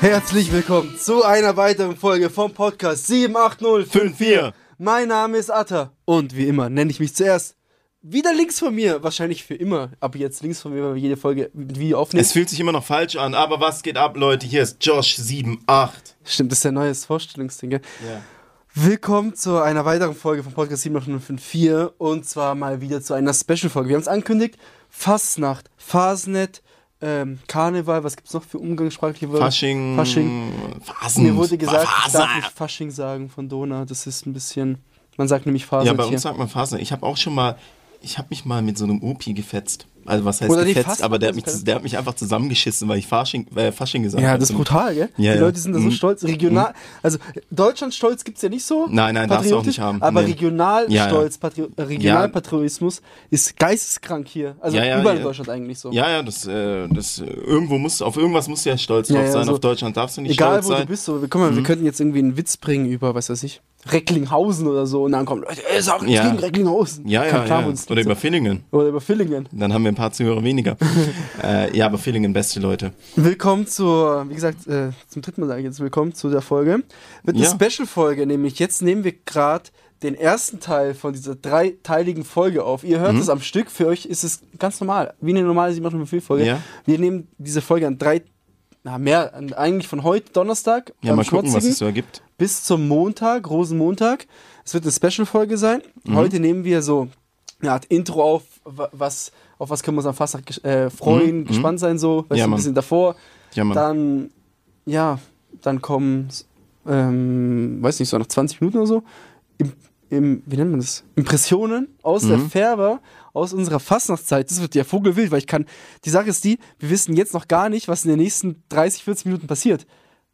Herzlich willkommen zu einer weiteren Folge vom Podcast 78054. Mein Name ist Atta und wie immer nenne ich mich zuerst wieder links von mir, wahrscheinlich für immer, ab jetzt links von mir, weil wir jede Folge Video aufnehmen. Es fühlt sich immer noch falsch an, aber was geht ab, Leute? Hier ist Josh78. Stimmt, das ist der neue Vorstellungsding, gell? Ja. Willkommen zu einer weiteren Folge vom Podcast 78054 und zwar mal wieder zu einer Special-Folge. Wir haben es angekündigt, Fastnacht, Fasnet, ähm, Karneval, was gibt's noch für umgangssprachliche Wörter? Fasching. Fasching. Fasen. Mir wurde gesagt, ich Phase. darf nicht Fasching sagen von Dona, das ist ein bisschen, man sagt nämlich Ja, Fasnet bei hier. uns sagt man Fasen. Ich habe auch schon mal, ich habe mich mal mit so einem Opi gefetzt. Also was heißt Oder gefetzt, aber der hat, mich, der hat mich einfach zusammengeschissen, weil ich Fasching, äh, Fasching gesagt Ja, habe. das ist brutal, gell? Ja, die ja. Leute sind da so Mhm. stolz. Regional, also Deutschland stolz gibt's ja nicht so. Nein, nein, darfst du auch nicht haben. Aber Nee. Regionalstolz, Patri äh, Regionalpatriotismus ist geisteskrank hier. Also Ja, ja, überall ja. in Deutschland eigentlich so. Ja, ja, das, äh, das, irgendwo muss, auf irgendwas musst du ja stolz Ja, drauf ja, sein. so- auf Deutschland darfst du nicht Egal stolz wo sein. Mhm. du bist, so, guck mal, wir könnten jetzt irgendwie einen Witz bringen über, was weiß ich, Recklinghausen oder so und dann kommen Leute, ey, sag nichts Ja. gegen Recklinghausen. Ja, ja, ja. Oder über. Villingen. Oder über Villingen. Dann haben wir ein paar Zuhörer weniger. äh, ja, aber Villingen, beste Leute. Willkommen zur, wie gesagt, äh, zum dritten Mal sage ich jetzt willkommen zu der Folge. Wird eine Ja. Special-Folge, nämlich jetzt nehmen wir gerade den ersten Teil von dieser dreiteiligen Folge auf. Ihr Mhm. hört es am Stück, für euch ist es ganz normal, wie eine normale 7 Folge. Ja. Wir nehmen diese Folge an drei, na mehr, eigentlich von heute Donnerstag, Ja, mal gucken, was es so ergibt. bis zum Montag, Rosenmontag. Es wird eine Special-Folge sein. Mhm. Heute nehmen wir so eine Art Intro auf, wa- was, auf was können wir uns am Fastnacht äh, freuen, Mhm. gespannt sein so, weißt Ja, du, ein Mann. bisschen davor. Ja, Mann. Dann, ja, dann kommen, ähm, weiß nicht, so nach 20 Minuten oder so, im, im, wie nennt man das? Impressionen aus der Mhm. Färber, aus unserer Fastnachtszeit. Das wird ja vogelwild, weil ich kann, die Sache ist die, wir wissen jetzt noch gar nicht, was in den nächsten 30, 40 Minuten passiert.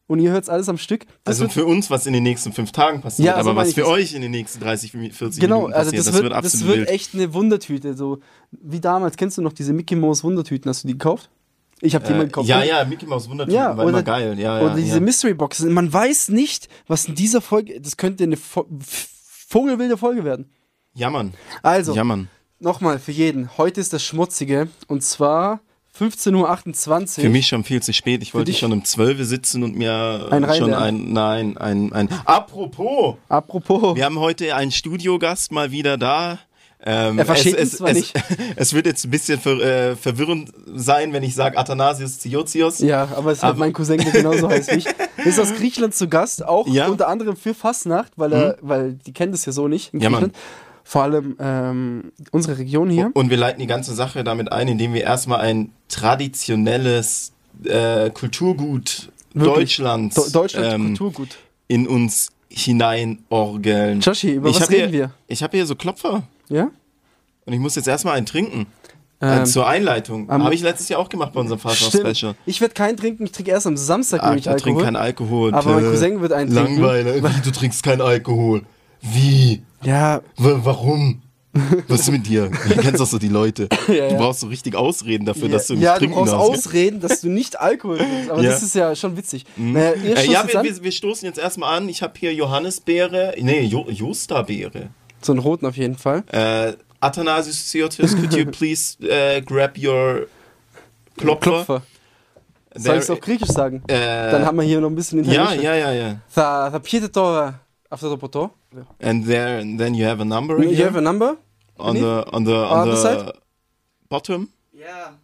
Und ihr hört es alles am Stück. Das Also wird, für uns, was in den nächsten fünf Tagen passiert, Ja, so aber was für das. euch in den nächsten 30, 40 genau, Minuten also passiert, das, wird, das absolut wird wild. echt eine Wundertüte. So, wie damals, kennst du noch diese Mickey Mouse Wundertüten? Hast du die gekauft? Ich habe die mal Äh, gekauft. ja, ja, Mickey Mouse Wundertüten Ja, war oder- immer geil. Ja, ja, Oder diese ja. Mystery Boxes. Man weiß nicht, was in dieser Folge. Das könnte eine Vo F- vogelwilde Folge werden. ja, Mann. Also, Ja, Mann. Nochmal für jeden. Heute ist das Schmutzige. Und zwar 15.28 Uhr. Für mich schon viel zu spät. Ich wollte schon um 12 Uhr sitzen und mir Ein schon ein, nein, ein, ein, apropos, Apropos. wir haben heute einen Studiogast mal wieder da. Ähm, Er versteht es, es, zwar es, nicht. Es wird jetzt ein bisschen ver, äh, verwirrend sein, wenn ich sage Athanasius Ziozios. ja, aber es Aber- mein Cousin, der genauso heißt wie ich. Ist aus Griechenland zu Gast, auch Ja. unter anderem für Fastnacht, weil er, weil die kennen das ja so nicht in Ja. Griechenland. Vor allem ähm, unsere Region hier. Und wir leiten die ganze Sache damit ein, indem wir erstmal ein traditionelles äh, Kulturgut Wirklich? Deutschlands Do Deutschland ähm, Kulturgut. in uns hineinorgeln. Joshi, über ich was reden hier, wir? Ich habe hier so Klopfer Ja? und ich muss jetzt erstmal einen trinken. Ähm, äh, zur Einleitung. habe ich letztes Jahr auch gemacht bei unserem. Fastnacht-Special. Ich werde keinen trinken, ich trinke erst am Samstag Ah, nämlich ich trinke Alkohol. keinen Alkohol. Aber mein Äh, Cousin wird einen trinken. Langweiler. Du trinkst keinen Alkohol? Wie? Ja, W warum? Was ist mit dir? Du kennst doch so die Leute. Ja, ja. Du brauchst so richtig Ausreden dafür, dass du nicht ja, du trinken brauchst darfst. Ausreden, dass du nicht Alkohol trinkst. Aber Ja. das ist ja schon witzig. Naja, ihr Äh, stoßt ja, jetzt wir, an. wir, wir stoßen jetzt erstmal an. Ich habe hier Johannisbeere, nee, jo Josterbeere. So einen roten auf jeden Fall. Äh, Athanasius Ziotis, could you please äh, grab your Klopfer? Klopfer. Soll ich es There- auf Griechisch sagen? Äh, Dann haben wir hier noch ein bisschen ja, International. ja, ja, ja. Θα, θα πιείτε τώρα after the plateau. Yeah. And there, and then you have a number. Again? You have a number on the on the on, uh, the, the side? bottom. Yeah.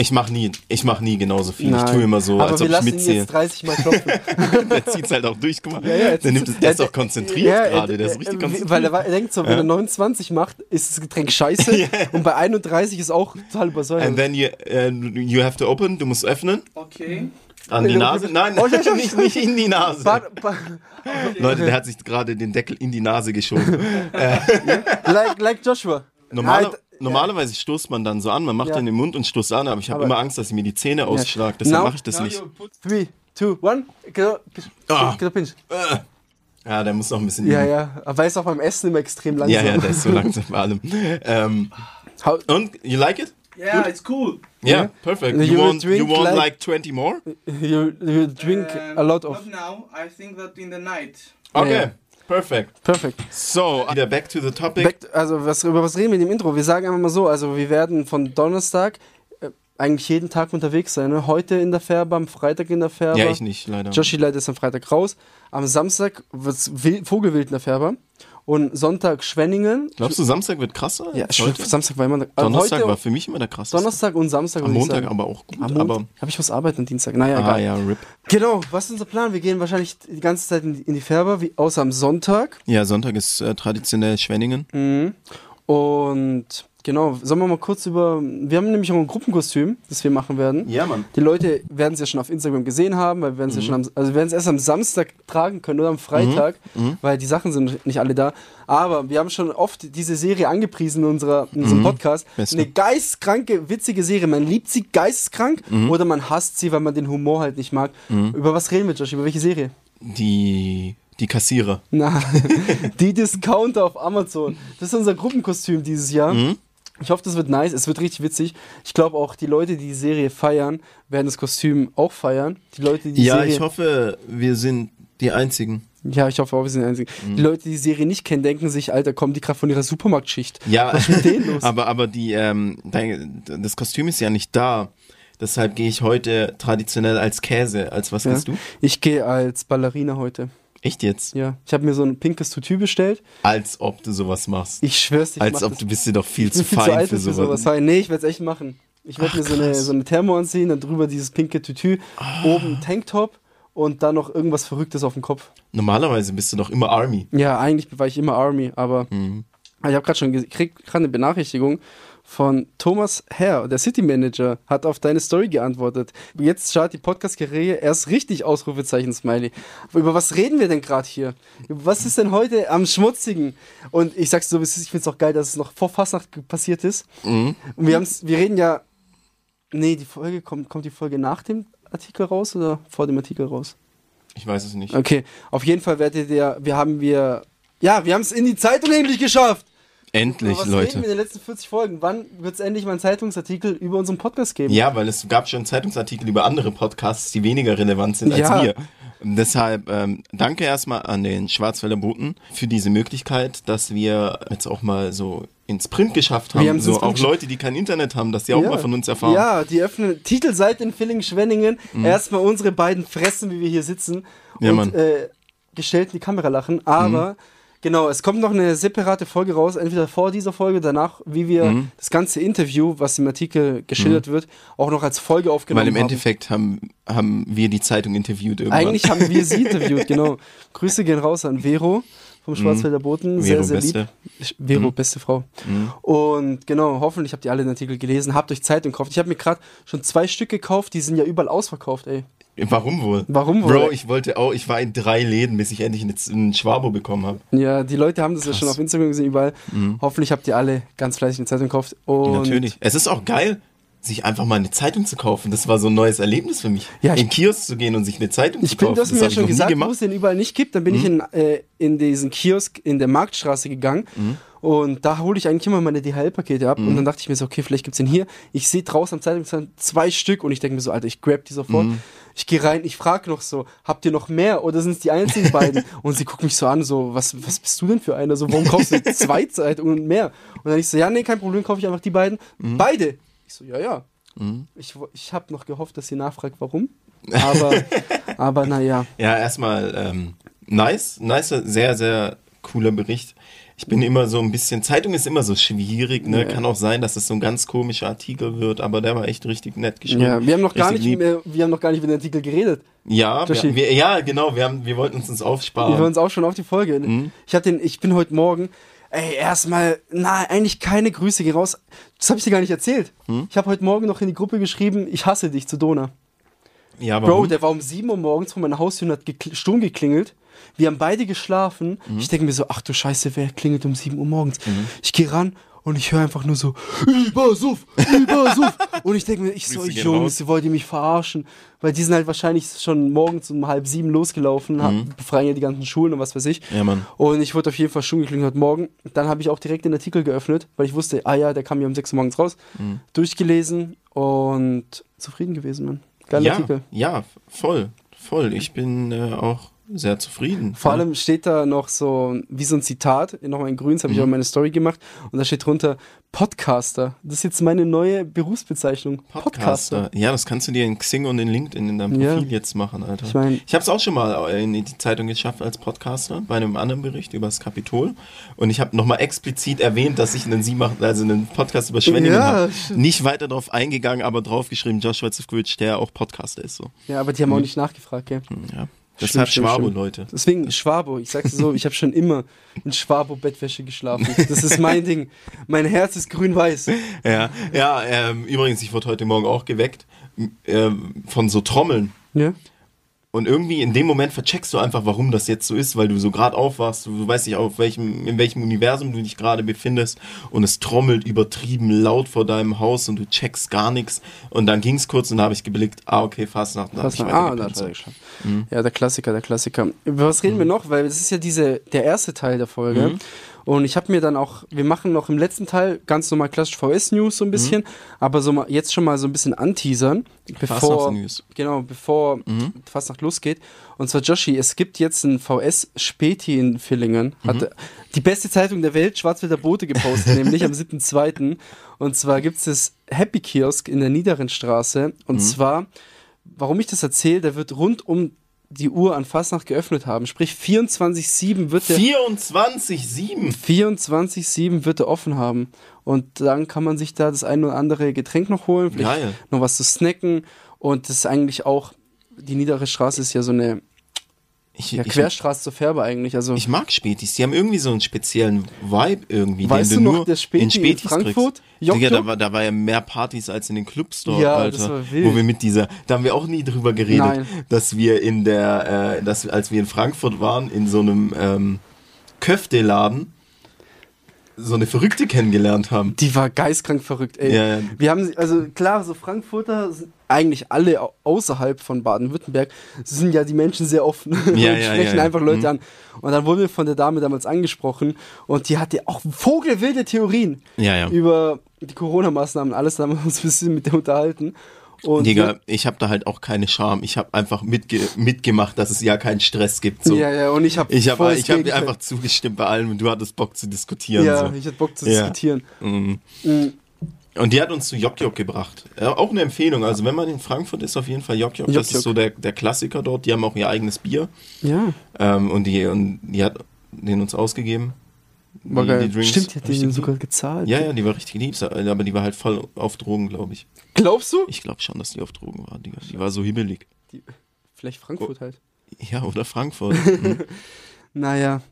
Ich mache nie, ich mach nie genauso viel. Nein. Ich tue immer so, Aber als ob ich mitzähle. Jetzt 30 Mal klopfen. der zieht halt auch durch, guck mal. Ja, ja, der, nimmt, der, der ist auch konzentriert ja, gerade. Der ist richtig äh, konzentriert. Weil er denkt so, wenn er 29 macht, ist das Getränk scheiße. yeah. Und bei 31 ist auch total übersäuert. And then you, uh, you have to open, du musst öffnen. Okay. An die Ja, Nase? Nein, Oh, ja, ja, nicht, nicht in die Nase. But, but, Leute, der hat sich gerade den Deckel in die Nase geschoben. like, like Joshua. Normale, Halt, normalerweise stoßt man dann so an, man macht Ja. den im Mund und stoßt an, aber ich habe immer Angst, dass ich mir die Zähne ausschlag. Deshalb mache ich das nicht. Three, two, one. Ah. pinch. Ja, der muss noch ein bisschen Ja, üben. ja. Aber er ist auch beim Essen immer extrem langsam. ja, ja, der ist so langsam bei allem. Ähm, How, und, you like it? Yeah, it's cool. Yeah, perfect. You You, want, you want like- like 20 more? you, you drink Um, a lot of. Not now. I think that in the night. Okay. Ja. Perfekt. Perfekt. So, wieder back to the topic. Back, also was, über was reden wir in dem Intro? Wir sagen einfach mal so, also wir werden von Donnerstag äh, eigentlich jeden Tag unterwegs sein. Ne? Heute in der Färbe, am Freitag in der Färbe. ja, ich nicht, leider. Joshi leider ist am Freitag raus. Am Samstag wird es Vogelwild in der Färber. Und Sonntag Schwenningen. Glaubst du, Samstag wird krasser? Ja, heute? Samstag war immer der, Donnerstag heute, war für mich immer der krasseste. Donnerstag und Samstag. Am Montag aber auch gut. Am aber habe ich was arbeiten am Dienstag. Naja, ah, egal. ja, RIP. Genau, was ist unser Plan? Wir gehen wahrscheinlich die ganze Zeit in, in die Färber, wie, außer am Sonntag. Ja, Sonntag ist äh, traditionell Schwenningen. Mhm. Und genau, sollen wir mal kurz über. Wir haben nämlich auch ein Gruppenkostüm, das wir machen werden. Ja, Mann. Die Leute werden es ja schon auf Instagram gesehen haben, weil wir werden es ja schon am, also werden es erst am Samstag tragen können oder am Freitag, weil die Sachen sind nicht alle da. Aber wir haben schon oft diese Serie angepriesen in, unserer, in unserem Podcast. Beste. Eine geistkranke, witzige Serie. Man liebt sie geisteskrank oder man hasst sie, weil man den Humor halt nicht mag. Über was reden wir, Josh? Über welche Serie? Die, die Kassierer. Na, die Discounter auf Amazon. Das ist unser Gruppenkostüm dieses Jahr. Mhm. Ich hoffe, das wird nice. Es wird richtig witzig. Ich glaube auch, die Leute, die die Serie feiern, werden das Kostüm auch feiern. Die Leute, die die Ja, Serie ich hoffe, wir sind die Einzigen. Ja, ich hoffe auch, wir sind die Einzigen. Mhm. Die Leute, die die Serie nicht kennen, denken sich, Alter, kommen die gerade von ihrer Supermarktschicht. Ja, Was ist mit denen los? aber, aber die, ähm, das Kostüm ist ja nicht da. Deshalb gehe ich heute traditionell als Käse. Als was Ja. gehst du? Ich gehe als Ballerina heute. Echt jetzt? Ja. Ich habe mir so ein pinkes Tutu bestellt. Als ob du sowas machst. Ich schwör's dir, Als ob das. du bist dir doch viel zu viel zu fein alt für für sowas. sowas. Nee, ich werde es echt machen. Ich werde mir so eine, so eine Thermo anziehen, dann drüber dieses pinke Tütü, Ah. oben Tanktop und dann noch irgendwas Verrücktes auf dem Kopf. Normalerweise bist du doch immer Army. Ja, eigentlich war ich immer Army, aber Mhm. ich habe gerade schon gekriegt, gerade eine Benachrichtigung von Thomas Herr, der City Manager, hat auf deine Story geantwortet. Jetzt startet die Podcast-Karriere erst richtig Ausrufezeichen Smiley. Aber über was reden wir denn gerade hier? Was ist denn heute am schmutzigen? Und ich sag's so, ich find's auch geil, dass es noch vor Fastnacht passiert ist. Mhm. Und wir haben's, wir reden ja. Nee, die Folge kommt, kommt die Folge nach dem Artikel raus oder vor dem Artikel raus? Ich weiß es nicht. Okay, auf jeden Fall werdet ihr, wir haben wir, ja, wir haben es in die Zeitung endlich geschafft. Endlich, was Leute. reden wir in den letzten 40 Folgen? Wann wird es endlich mal einen Zeitungsartikel über unseren Podcast geben? Ja, weil es gab schon Zeitungsartikel über andere Podcasts, die weniger relevant sind als Ja. wir. Und deshalb ähm, danke erstmal an den Schwarzwälder Boten für diese Möglichkeit, dass wir jetzt auch mal so ins Print geschafft haben. Wir haben's so Print auch Leute, die kein Internet haben, dass die auch Ja. mal von uns erfahren. Mhm. Ja, die öffnen Titelseite in Villingen-Schwenningen. Erstmal unsere beiden Fressen, wie wir hier sitzen. Ja, und. Mhm. äh, gestellt in die Kamera lachen. Aber genau, es kommt noch eine separate Folge raus, entweder vor dieser Folge, danach, wie wir Mhm. das ganze Interview, was im Artikel geschildert wird, auch noch als Folge aufgenommen Weil im haben. Endeffekt haben, haben wir die Zeitung interviewt irgendwann. Eigentlich haben wir sie interviewt, genau. Grüße gehen raus an Vero vom Schwarzwälder Boten. Sehr, Mhm. Vero, sehr beste. lieb. Vero, beste Frau. Mhm. Und genau, hoffentlich habt ihr alle den Artikel gelesen, habt euch Zeitung gekauft. Ich habe mir gerade schon zwei Stück gekauft, die sind ja überall ausverkauft, ey. Warum wohl? Warum wohl? Bro, ich wollte auch, ich war in drei Läden, bis ich endlich einen- Schwabo bekommen habe. Ja, die Leute haben das ja Krass. schon auf Instagram gesehen, überall. Hoffentlich habt ihr alle ganz fleißig eine Zeitung gekauft. Und Natürlich. Es ist auch geil, sich einfach mal eine Zeitung zu kaufen. Das war so ein neues Erlebnis für mich. Ja, in den Kiosk zu gehen und sich eine Zeitung Ich zu bin, kaufen. mir das ja hab ich schon gesagt, wo. Mhm. es den überall nicht gibt. Dann bin ich in, äh, in diesen Kiosk in der Marktstraße gegangen und da hole ich eigentlich immer meine DHL-Pakete ab. Und Mhm. dann dachte ich mir so, okay, vielleicht gibt es den hier. Ich sehe draußen am Zeitungsstand zwei Stück und ich denke mir so, Alter, ich grab die sofort. Mhm. Ich gehe rein, ich frage noch so, habt ihr noch mehr oder sind es die einzigen beiden? und sie guckt mich so an, so, was, was bist du denn für einer? So, warum kaufst du zwei Zeitungen und mehr? Und dann ich so, ja, nee, kein Problem, kaufe ich einfach die beiden. Mhm. Beide. Ich so, ja, ja. Ich, wo- ich habe noch gehofft, dass sie nachfragt, warum. Aber, aber naja. Ja, erstmal ähm, nice, nice, sehr, sehr cooler Bericht. Ich bin immer so ein bisschen, Zeitung ist immer so schwierig, ne? Ja. Kann auch sein, dass es so ein ganz komischer Artikel wird, aber der war echt richtig nett geschrieben. Ja, wir haben noch gar nicht lieb. mehr, wir haben noch gar nicht über den Artikel geredet. Ja, wir, wir, ja, genau, wir, haben, wir wollten uns das Wir aufsparen. hören uns auch schon auf die Folge. Mhm. Ich hab den, ich bin heute Morgen, ey, erstmal, na, eigentlich keine Grüße, geh raus. Das habe ich dir gar nicht erzählt. Hm? Ich habe heute Morgen noch in die Gruppe geschrieben, ich hasse dich zu Dona. ja, Bro, der war um 7 Uhr morgens vor meiner Haustür und hat gekl- Sturm geklingelt. Wir haben beide geschlafen. Mhm. Ich denke mir so, ach du Scheiße, wer klingelt um 7 Uhr morgens? Ich gehe ran und ich höre einfach nur so, Übersuff, Übersuff. und ich denke mir, ich so, Jungs, wollt ihr mich verarschen? Weil die sind halt wahrscheinlich schon morgens um halb sieben losgelaufen, Mhm. befreien ja die ganzen Schulen und was weiß ich. ja, Mann. Und ich wurde auf jeden Fall schon geklingelt heute Morgen. Dann habe ich auch direkt den Artikel geöffnet, weil ich wusste, ah ja, der kam ja um 6 Uhr morgens raus. Mhm. Durchgelesen und zufrieden gewesen, Mann. Geiler ja, Artikel. ja, voll, voll. Ich bin äh, auch sehr zufrieden. Vor ja. allem steht da noch so, wie so ein Zitat, nochmal in grün, das habe ich Mhm. auch in meine Story gemacht, und da steht drunter Podcaster. Das ist jetzt meine neue Berufsbezeichnung. Podcaster. Ja, das kannst du dir in Xing und in LinkedIn in deinem Ja. Profil jetzt machen, Alter. Ich mein- ich habe es auch schon mal in die Zeitung geschafft als Podcaster bei einem anderen Bericht über das Kapitol und ich habe nochmal explizit erwähnt, dass ich einen Sie machen, also einen Podcast über Schwenningen Ja, habe. Nicht weiter darauf eingegangen, aber draufgeschrieben, Joshua Zivkovic, der auch Podcaster ist so. Ja, aber die haben auch nicht nachgefragt, gell? Ja. Das hat stimmt, Schwabo, stimmt. Leute. Deswegen Schwabo, ich sag's so, ich habe schon immer in Schwabo-Bettwäsche geschlafen. Das ist mein Ding. Mein Herz ist grün-weiß. Ja, ja ähm, übrigens, ich wurde heute Morgen auch geweckt ähm, von so Trommeln. Ja? Und irgendwie in dem Moment vercheckst du einfach, warum das jetzt so ist, weil du so gerade aufwachst, du, du weißt nicht, auf welchem, in welchem Universum du dich gerade befindest und es trommelt übertrieben laut vor deinem Haus und du checkst gar nichts. Und dann ging es kurz und da habe ich geblickt, ah, okay, Fastnacht. dann hab Fast ich nach, ah, da so. ja geschafft. Ja, der Klassiker, der Klassiker. Über was reden wir noch? Weil das ist ja diese, der erste Teil der Folge. Und ich habe mir dann auch, wir machen noch im letzten Teil ganz normal klassisch VS-News so ein bisschen, aber so mal, jetzt schon mal so ein bisschen anteasern, bevor, Fastnachts-News. genau, bevor Fastnacht losgeht. Und zwar Joshi, es gibt jetzt ein VS-Späti in Villingen. Hat die beste Zeitung der Welt, Schwarzwälder Bote, gepostet, nämlich am 7.2. Und zwar gibt es das Happy Kiosk in der Niederen Straße. Und zwar, warum ich das erzähle, der wird rund um die Uhr an Fastnacht geöffnet haben. Sprich, 24-7 wird der 24-7. 24-7 wird er offen haben. Und dann kann man sich da das ein oder andere Getränk noch holen, vielleicht Geil. noch was zu snacken. Und das ist eigentlich auch, die niedere Straße ist ja so eine Ich, ja, ich, Querstraße zur Färbe eigentlich. Also ich mag Spätis, die haben irgendwie so einen speziellen Vibe irgendwie, Weißt den du du noch, nur der Späti in in Spätis Frankfurt? kriegst. Jokjo? Digga, da war, da war ja mehr Partys als in den Clubs dort, Ja, Alter. das war wild. Wo wir mit dieser, da haben wir auch nie drüber geredet, Nein. dass wir in der, äh, dass, als wir in Frankfurt waren, in so einem ähm, Köfteladen, so eine Verrückte kennengelernt haben. die war geistkrank verrückt, ey. Ja, ja. Wir haben, sie- also klar, so Frankfurter sind eigentlich alle au- außerhalb von Baden-Württemberg sind ja die Menschen sehr offen Ja, und sprechen einfach Leute Mhm. an. Und dann wurden wir von der Dame damals angesprochen und die hatte auch vogelwilde Theorien über die Corona-Maßnahmen. Alles da haben wir uns ein bisschen mit der unterhalten. Und Digga, ich habe da halt auch keine Scham. Ich habe einfach mitge mitgemacht, dass es ja keinen Stress gibt. So. ja, ja, und ich habe Ich habe ich hab dir einfach zugestimmt bei allem und du hattest Bock zu diskutieren. ja, so. ich hatte Bock zu Ja. diskutieren. Mhm. Mhm. Und die hat uns zu Jok Jok gebracht. Ja, auch eine Empfehlung. Also wenn man in Frankfurt ist, auf jeden Fall Jok Jok. Jok Das ist so der, der Klassiker dort. Die haben auch ihr eigenes Bier. Ja, Ähm, und, die, und die hat den uns ausgegeben. War die, geil. die Drinks. Stimmt, die hat Richtig den lieb. sogar gezahlt. Ja, ja, die war richtig lieb. Aber die war halt voll auf Drogen, glaube ich. Glaubst du? Ich glaube schon, dass die auf Drogen war. Die, die war so hibbelig. Die, vielleicht Frankfurt halt. Ja, oder Frankfurt. Mhm. Naja.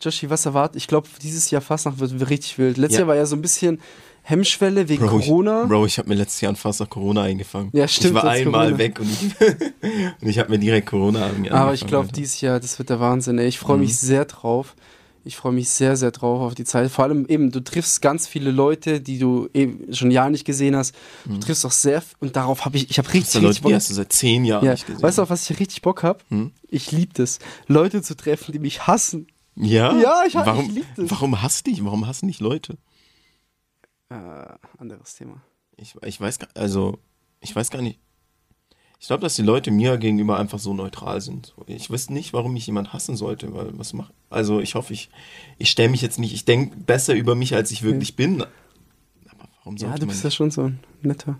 Joshi, was erwartet? Ich glaube, dieses Jahr Fastnacht wird richtig wild. Letztes Ja. Jahr war ja so ein bisschen Hemmschwelle wegen Bro, Corona. Ich, Bro, ich habe mir letztes Jahr fast nach Corona eingefangen. Ja, stimmt, Ich war einmal Corona. weg und ich, und ich habe mir direkt Corona angefangen. Aber ich glaube, dieses Jahr, das wird der Wahnsinn. Ey. Ich freue Mhm. mich sehr drauf. Ich freue mich sehr, sehr drauf auf die Zeit. Vor allem eben, du triffst ganz viele Leute, die du eben schon Jahre nicht gesehen hast. Du triffst auch sehr, und darauf habe ich, ich habe richtig, sind Leute, richtig die Bock. hast du seit zehn Jahren Ja. nicht gesehen. Weißt du, auf was ich richtig Bock habe? Hm? Ich liebe das. Leute zu treffen, die mich hassen. Ja? Ja, ich- warum, ich lieb das. Warum hasst dich? Warum hassen dich Leute? Äh, anderes Thema. Ich, ich weiß gar, also, ich weiß gar nicht. Ich glaube, dass die Leute mir gegenüber einfach so neutral sind. Ich weiß nicht, warum mich jemand hassen sollte, weil was macht. Also ich hoffe, ich, ich stelle mich jetzt nicht, ich denke besser über mich, als ich wirklich bin. Aber warum Ja, sollte du man bist ja schon so ein netter.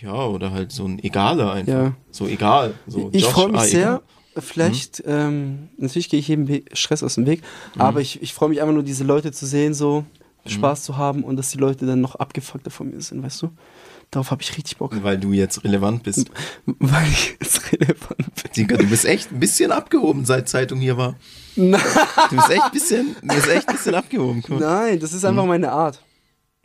Ja, oder halt so ein Egaler einfach. Ja. So egal. So ich freue mich ah, sehr. egal. Vielleicht, ähm, natürlich gehe ich jedem We- Stress aus dem Weg, Mhm. aber ich, ich freue mich einfach nur, diese Leute zu sehen, so Spaß zu haben und dass die Leute dann noch abgefuckter von mir sind, weißt du? Darauf habe ich richtig Bock. Weil du jetzt relevant bist. Weil ich jetzt relevant bin. Digga, du bist echt ein bisschen abgehoben, seit Zeitung hier war. Nein, Du bist echt ein bisschen, du bist echt bisschen abgehoben. Mal. nein, das ist einfach meine Art.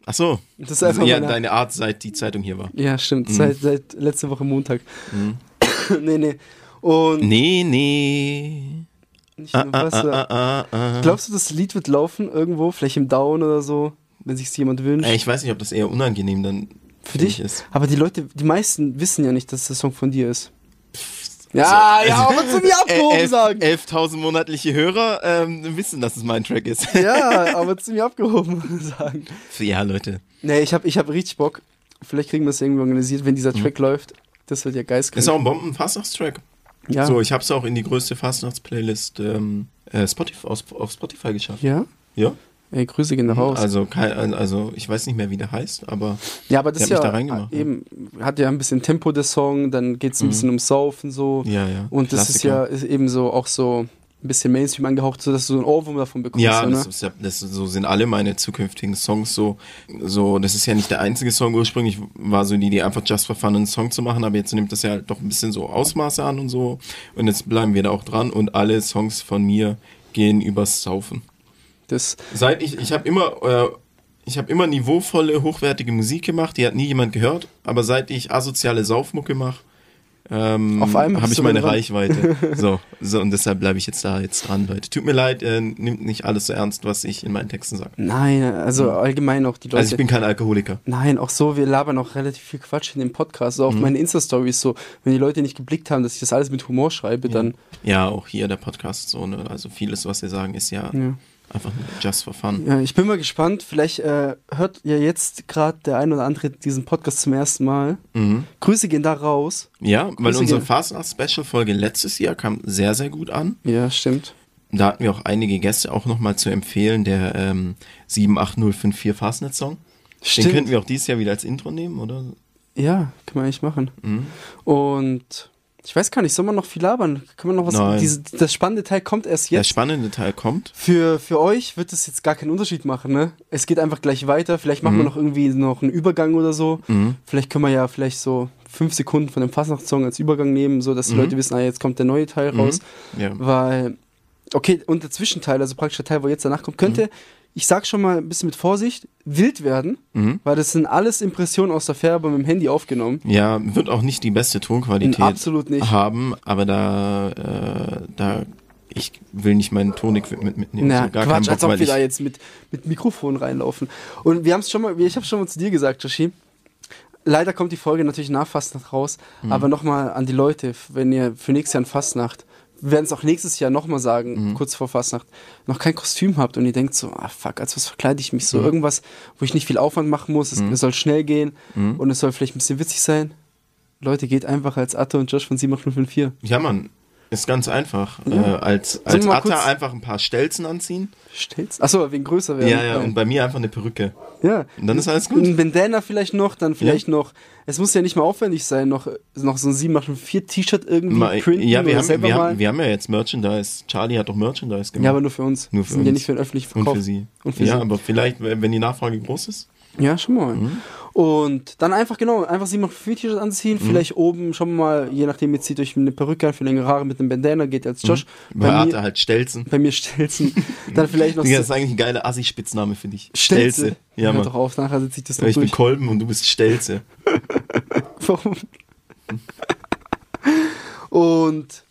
Ach so. Das ist einfach ja, meine deine Art, seit die Zeitung hier war. Ja, stimmt. Mhm. Seit, seit letzte Woche Montag. nee, nee. Und Nee, nee. nicht Ah, nur ah, was, ah, ah, ah. Glaubst du, das Lied wird laufen irgendwo? Vielleicht im Down oder so, wenn sich jemand wünscht? Ich weiß nicht, ob das eher unangenehm dann Für dich? ist. Aber die Leute, die meisten wissen ja nicht, dass der Song von dir ist. Ja, ja, aber zu mir abgehoben Elf- sagen. 11.000 monatliche Hörer ähm, wissen, dass es mein Track ist. Ja, aber zu mir abgehoben sagen. ja, Leute. Nee, ich hab, ich hab richtig Bock. Vielleicht kriegen wir es irgendwie organisiert, wenn dieser Track läuft. Das wird ja geistkrank. Ist auch ein Bomben-Fastnachtstrack. Ja. So, ich habe es auch in die größte Fastnachtsplaylist ähm, äh, Spotify, aus, auf Spotify geschafft. Ja? Ja. Ey, Grüße gehen raus. Also, also ich weiß nicht mehr, wie der heißt, aber ja, aber das ist ja da reingemacht, eben, hat ja ein bisschen Tempo der Song, dann geht es ein Mhm. bisschen ums Saufen so. ja, ja. Und das ist ja ist eben so auch so ein bisschen Mainstream angehaucht, sodass du so ein Ohrwurm davon bekommst. Ja, so, ne? das ist ja, das so sind alle meine zukünftigen Songs so, so, das ist ja nicht der einzige Song ursprünglich, war so die Idee, einfach just for fun einen Song zu machen, aber jetzt nimmt das ja halt doch ein bisschen so Ausmaße an und so und jetzt bleiben wir da auch dran und alle Songs von mir gehen übers Saufen. Das, Seit ich, ich habe immer, äh, ich habe immer niveauvolle, hochwertige Musik gemacht, die hat nie jemand gehört, aber seit ich asoziale Saufmucke mache, ähm, habe ich meine relevant. Reichweite. so, so, und deshalb bleibe ich jetzt da jetzt dran, Leute. Tut mir leid, äh, nimmt nicht alles so ernst, was ich in meinen Texten sage. nein, also allgemein auch die Leute. Also ich bin kein Alkoholiker. Nein, auch so, wir labern auch relativ viel Quatsch in dem Podcast. So auf Mhm. meine Insta-Stories so, wenn die Leute nicht geblickt haben, dass ich das alles mit Humor schreibe, dann Ja, auch hier der Podcast so, ne? Also vieles, was wir sagen, ist ja, ja. Einfach nur just for fun. ja, ich bin mal gespannt. Vielleicht äh, hört ja jetzt gerade der ein oder andere diesen Podcast zum ersten Mal. Mhm. Grüße gehen da raus. Ja, weil Grüße unsere gehen. Fastnacht-Special-Folge letztes Jahr kam sehr, sehr gut an. Ja, stimmt. Da hatten wir auch einige Gäste auch nochmal zu empfehlen, der ähm, 78054 Fastnet-Song. Den Stimmt. könnten wir auch dieses Jahr wieder als Intro nehmen, oder? Ja, können wir eigentlich machen. Mhm. Und ich weiß gar nicht, soll man noch viel labern? Können wir noch was? Nein. Diese, das spannende Teil kommt erst Der jetzt. spannende Teil kommt. Für, für euch wird es jetzt gar keinen Unterschied machen, ne? Es geht einfach gleich weiter. Vielleicht machen wir noch irgendwie noch einen Übergang oder so. Mhm. Vielleicht können wir ja vielleicht so fünf Sekunden von dem Fastnachtssong als Übergang nehmen, so dass die Leute wissen, ah, jetzt kommt der neue Teil raus. Ja. Weil, okay, und der Zwischenteil, also praktisch der Teil, wo jetzt danach kommt, könnte, ich sag schon mal ein bisschen mit Vorsicht, wild werden, Mhm. weil das sind alles Impressionen aus der Färbe mit dem Handy aufgenommen. ja, wird auch nicht die beste Tonqualität Absolut nicht. haben, aber da, äh, da, ich will nicht meinen Tonequipment mitnehmen. Na, so gar Quatsch, keinen als Bock, ob wir da jetzt mit, mit Mikrofon reinlaufen. Und wir haben es schon mal, ich habe schon mal zu dir gesagt, Joshi. Leider kommt die Folge natürlich nach Fastnacht raus, Mhm. aber nochmal an die Leute, wenn ihr für nächstes Jahr in Fastnacht, wir werden es auch nächstes Jahr nochmal sagen, Mhm. kurz vor Fastnacht, noch kein Kostüm habt und ihr denkt so, ah fuck, als was verkleide ich mich Mhm. so, irgendwas, wo ich nicht viel Aufwand machen muss, es, es soll schnell gehen Mhm. und es soll vielleicht ein bisschen witzig sein. Leute, geht einfach als Atte und Josh von 78054. ja man, ist ganz einfach. Ja. Äh, als als Atta einfach ein paar Stelzen anziehen. Stellt's? Achso, wegen größer werden. Ja, ja, und bei mir einfach eine Perücke. Ja. Und dann ist alles gut. Ein Bandana vielleicht noch, dann vielleicht noch, es muss ja nicht mal aufwendig sein, noch, noch so ein 784 T-Shirt irgendwie Mal- printen ja, wir haben, wir, mal. haben, wir haben ja jetzt Merchandise. Charlie hat doch Merchandise gemacht. ja, aber nur für uns. Nur für sind ja uns. nicht für den öffentlichen Und Verkauf. für sie. Und für ja, sie. aber vielleicht, wenn die Nachfrage groß ist. Ja, schon mal. Mhm. Und dann einfach, genau, einfach 784 T-Shirt anziehen, Mhm. vielleicht oben, schon mal, je nachdem, ihr zieht euch eine Perücke an, für längere Haare mit einem Bandana, geht als Josh. Bei Bei, Arte mir, halt Stelzen. bei mir Stelzen. dann vielleicht noch das ist eigentlich ein geiler Assi-Spitzname für dich. Stelze. Ja, Hör Mann. doch auf, nachher sitze ich das noch Ich bin durch. Kolben und du bist Stelze. Warum? Und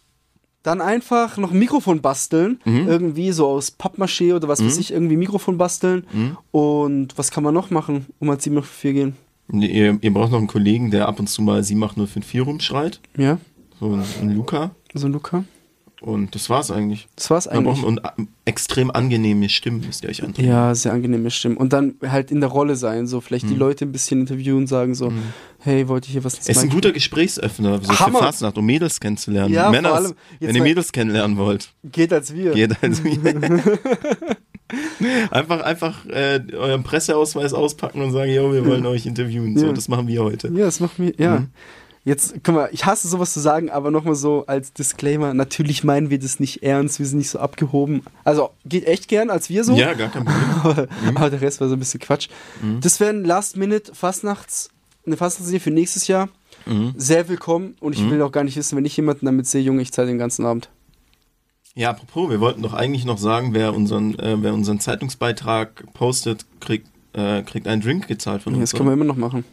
dann einfach noch ein Mikrofon basteln. Mhm. Irgendwie so aus Pappmaché oder was weiß ich, irgendwie Mikrofon basteln. Mhm. Und was kann man noch machen, um als 704 gehen? Nee, Ihr, ihr braucht noch einen Kollegen, der ab und zu mal 78054 rumschreit. Ja, So ein, ein Luca. so ein Luca. Und das war's eigentlich. Das war's eigentlich. Und äh, extrem angenehme Stimmen müsst ihr euch antreten. Ja, sehr angenehme Stimmen. Und dann halt in der Rolle sein, so vielleicht die Leute ein bisschen interviewen, sagen so, hey, wollt ihr hier was Es ist ein guter Gesprächsöffner so für Hammer. Fastnacht, um Mädels kennenzulernen. Ja, vor Männer, allem, wenn ihr Mädels kennenlernen wollt, Geht als wir. geht also einfach einfach äh, euren Presseausweis auspacken und sagen, yo, wir wollen euch interviewen. So, Ja. das machen wir heute. Ja, das macht mir, ja. Mhm. Jetzt, guck mal, ich hasse sowas zu sagen, aber nochmal so als Disclaimer, natürlich meinen wir das nicht ernst, wir sind nicht so abgehoben. Also, geht echt gern als wir so, Ja, gar kein Problem. aber, aber der Rest war so ein bisschen Quatsch. Mhm. Das wäre ein Last-Minute-Fastnachts, eine Fastnachtsidee für nächstes Jahr. Mhm. Sehr willkommen und ich will auch gar nicht wissen, wenn ich jemanden damit sehe, Junge, ich zahle den ganzen Abend. Ja, apropos, wir wollten doch eigentlich noch sagen, wer unseren, äh, wer unseren Zeitungsbeitrag postet, kriegt, äh, kriegt einen Drink gezahlt von uns. das können wir immer noch machen.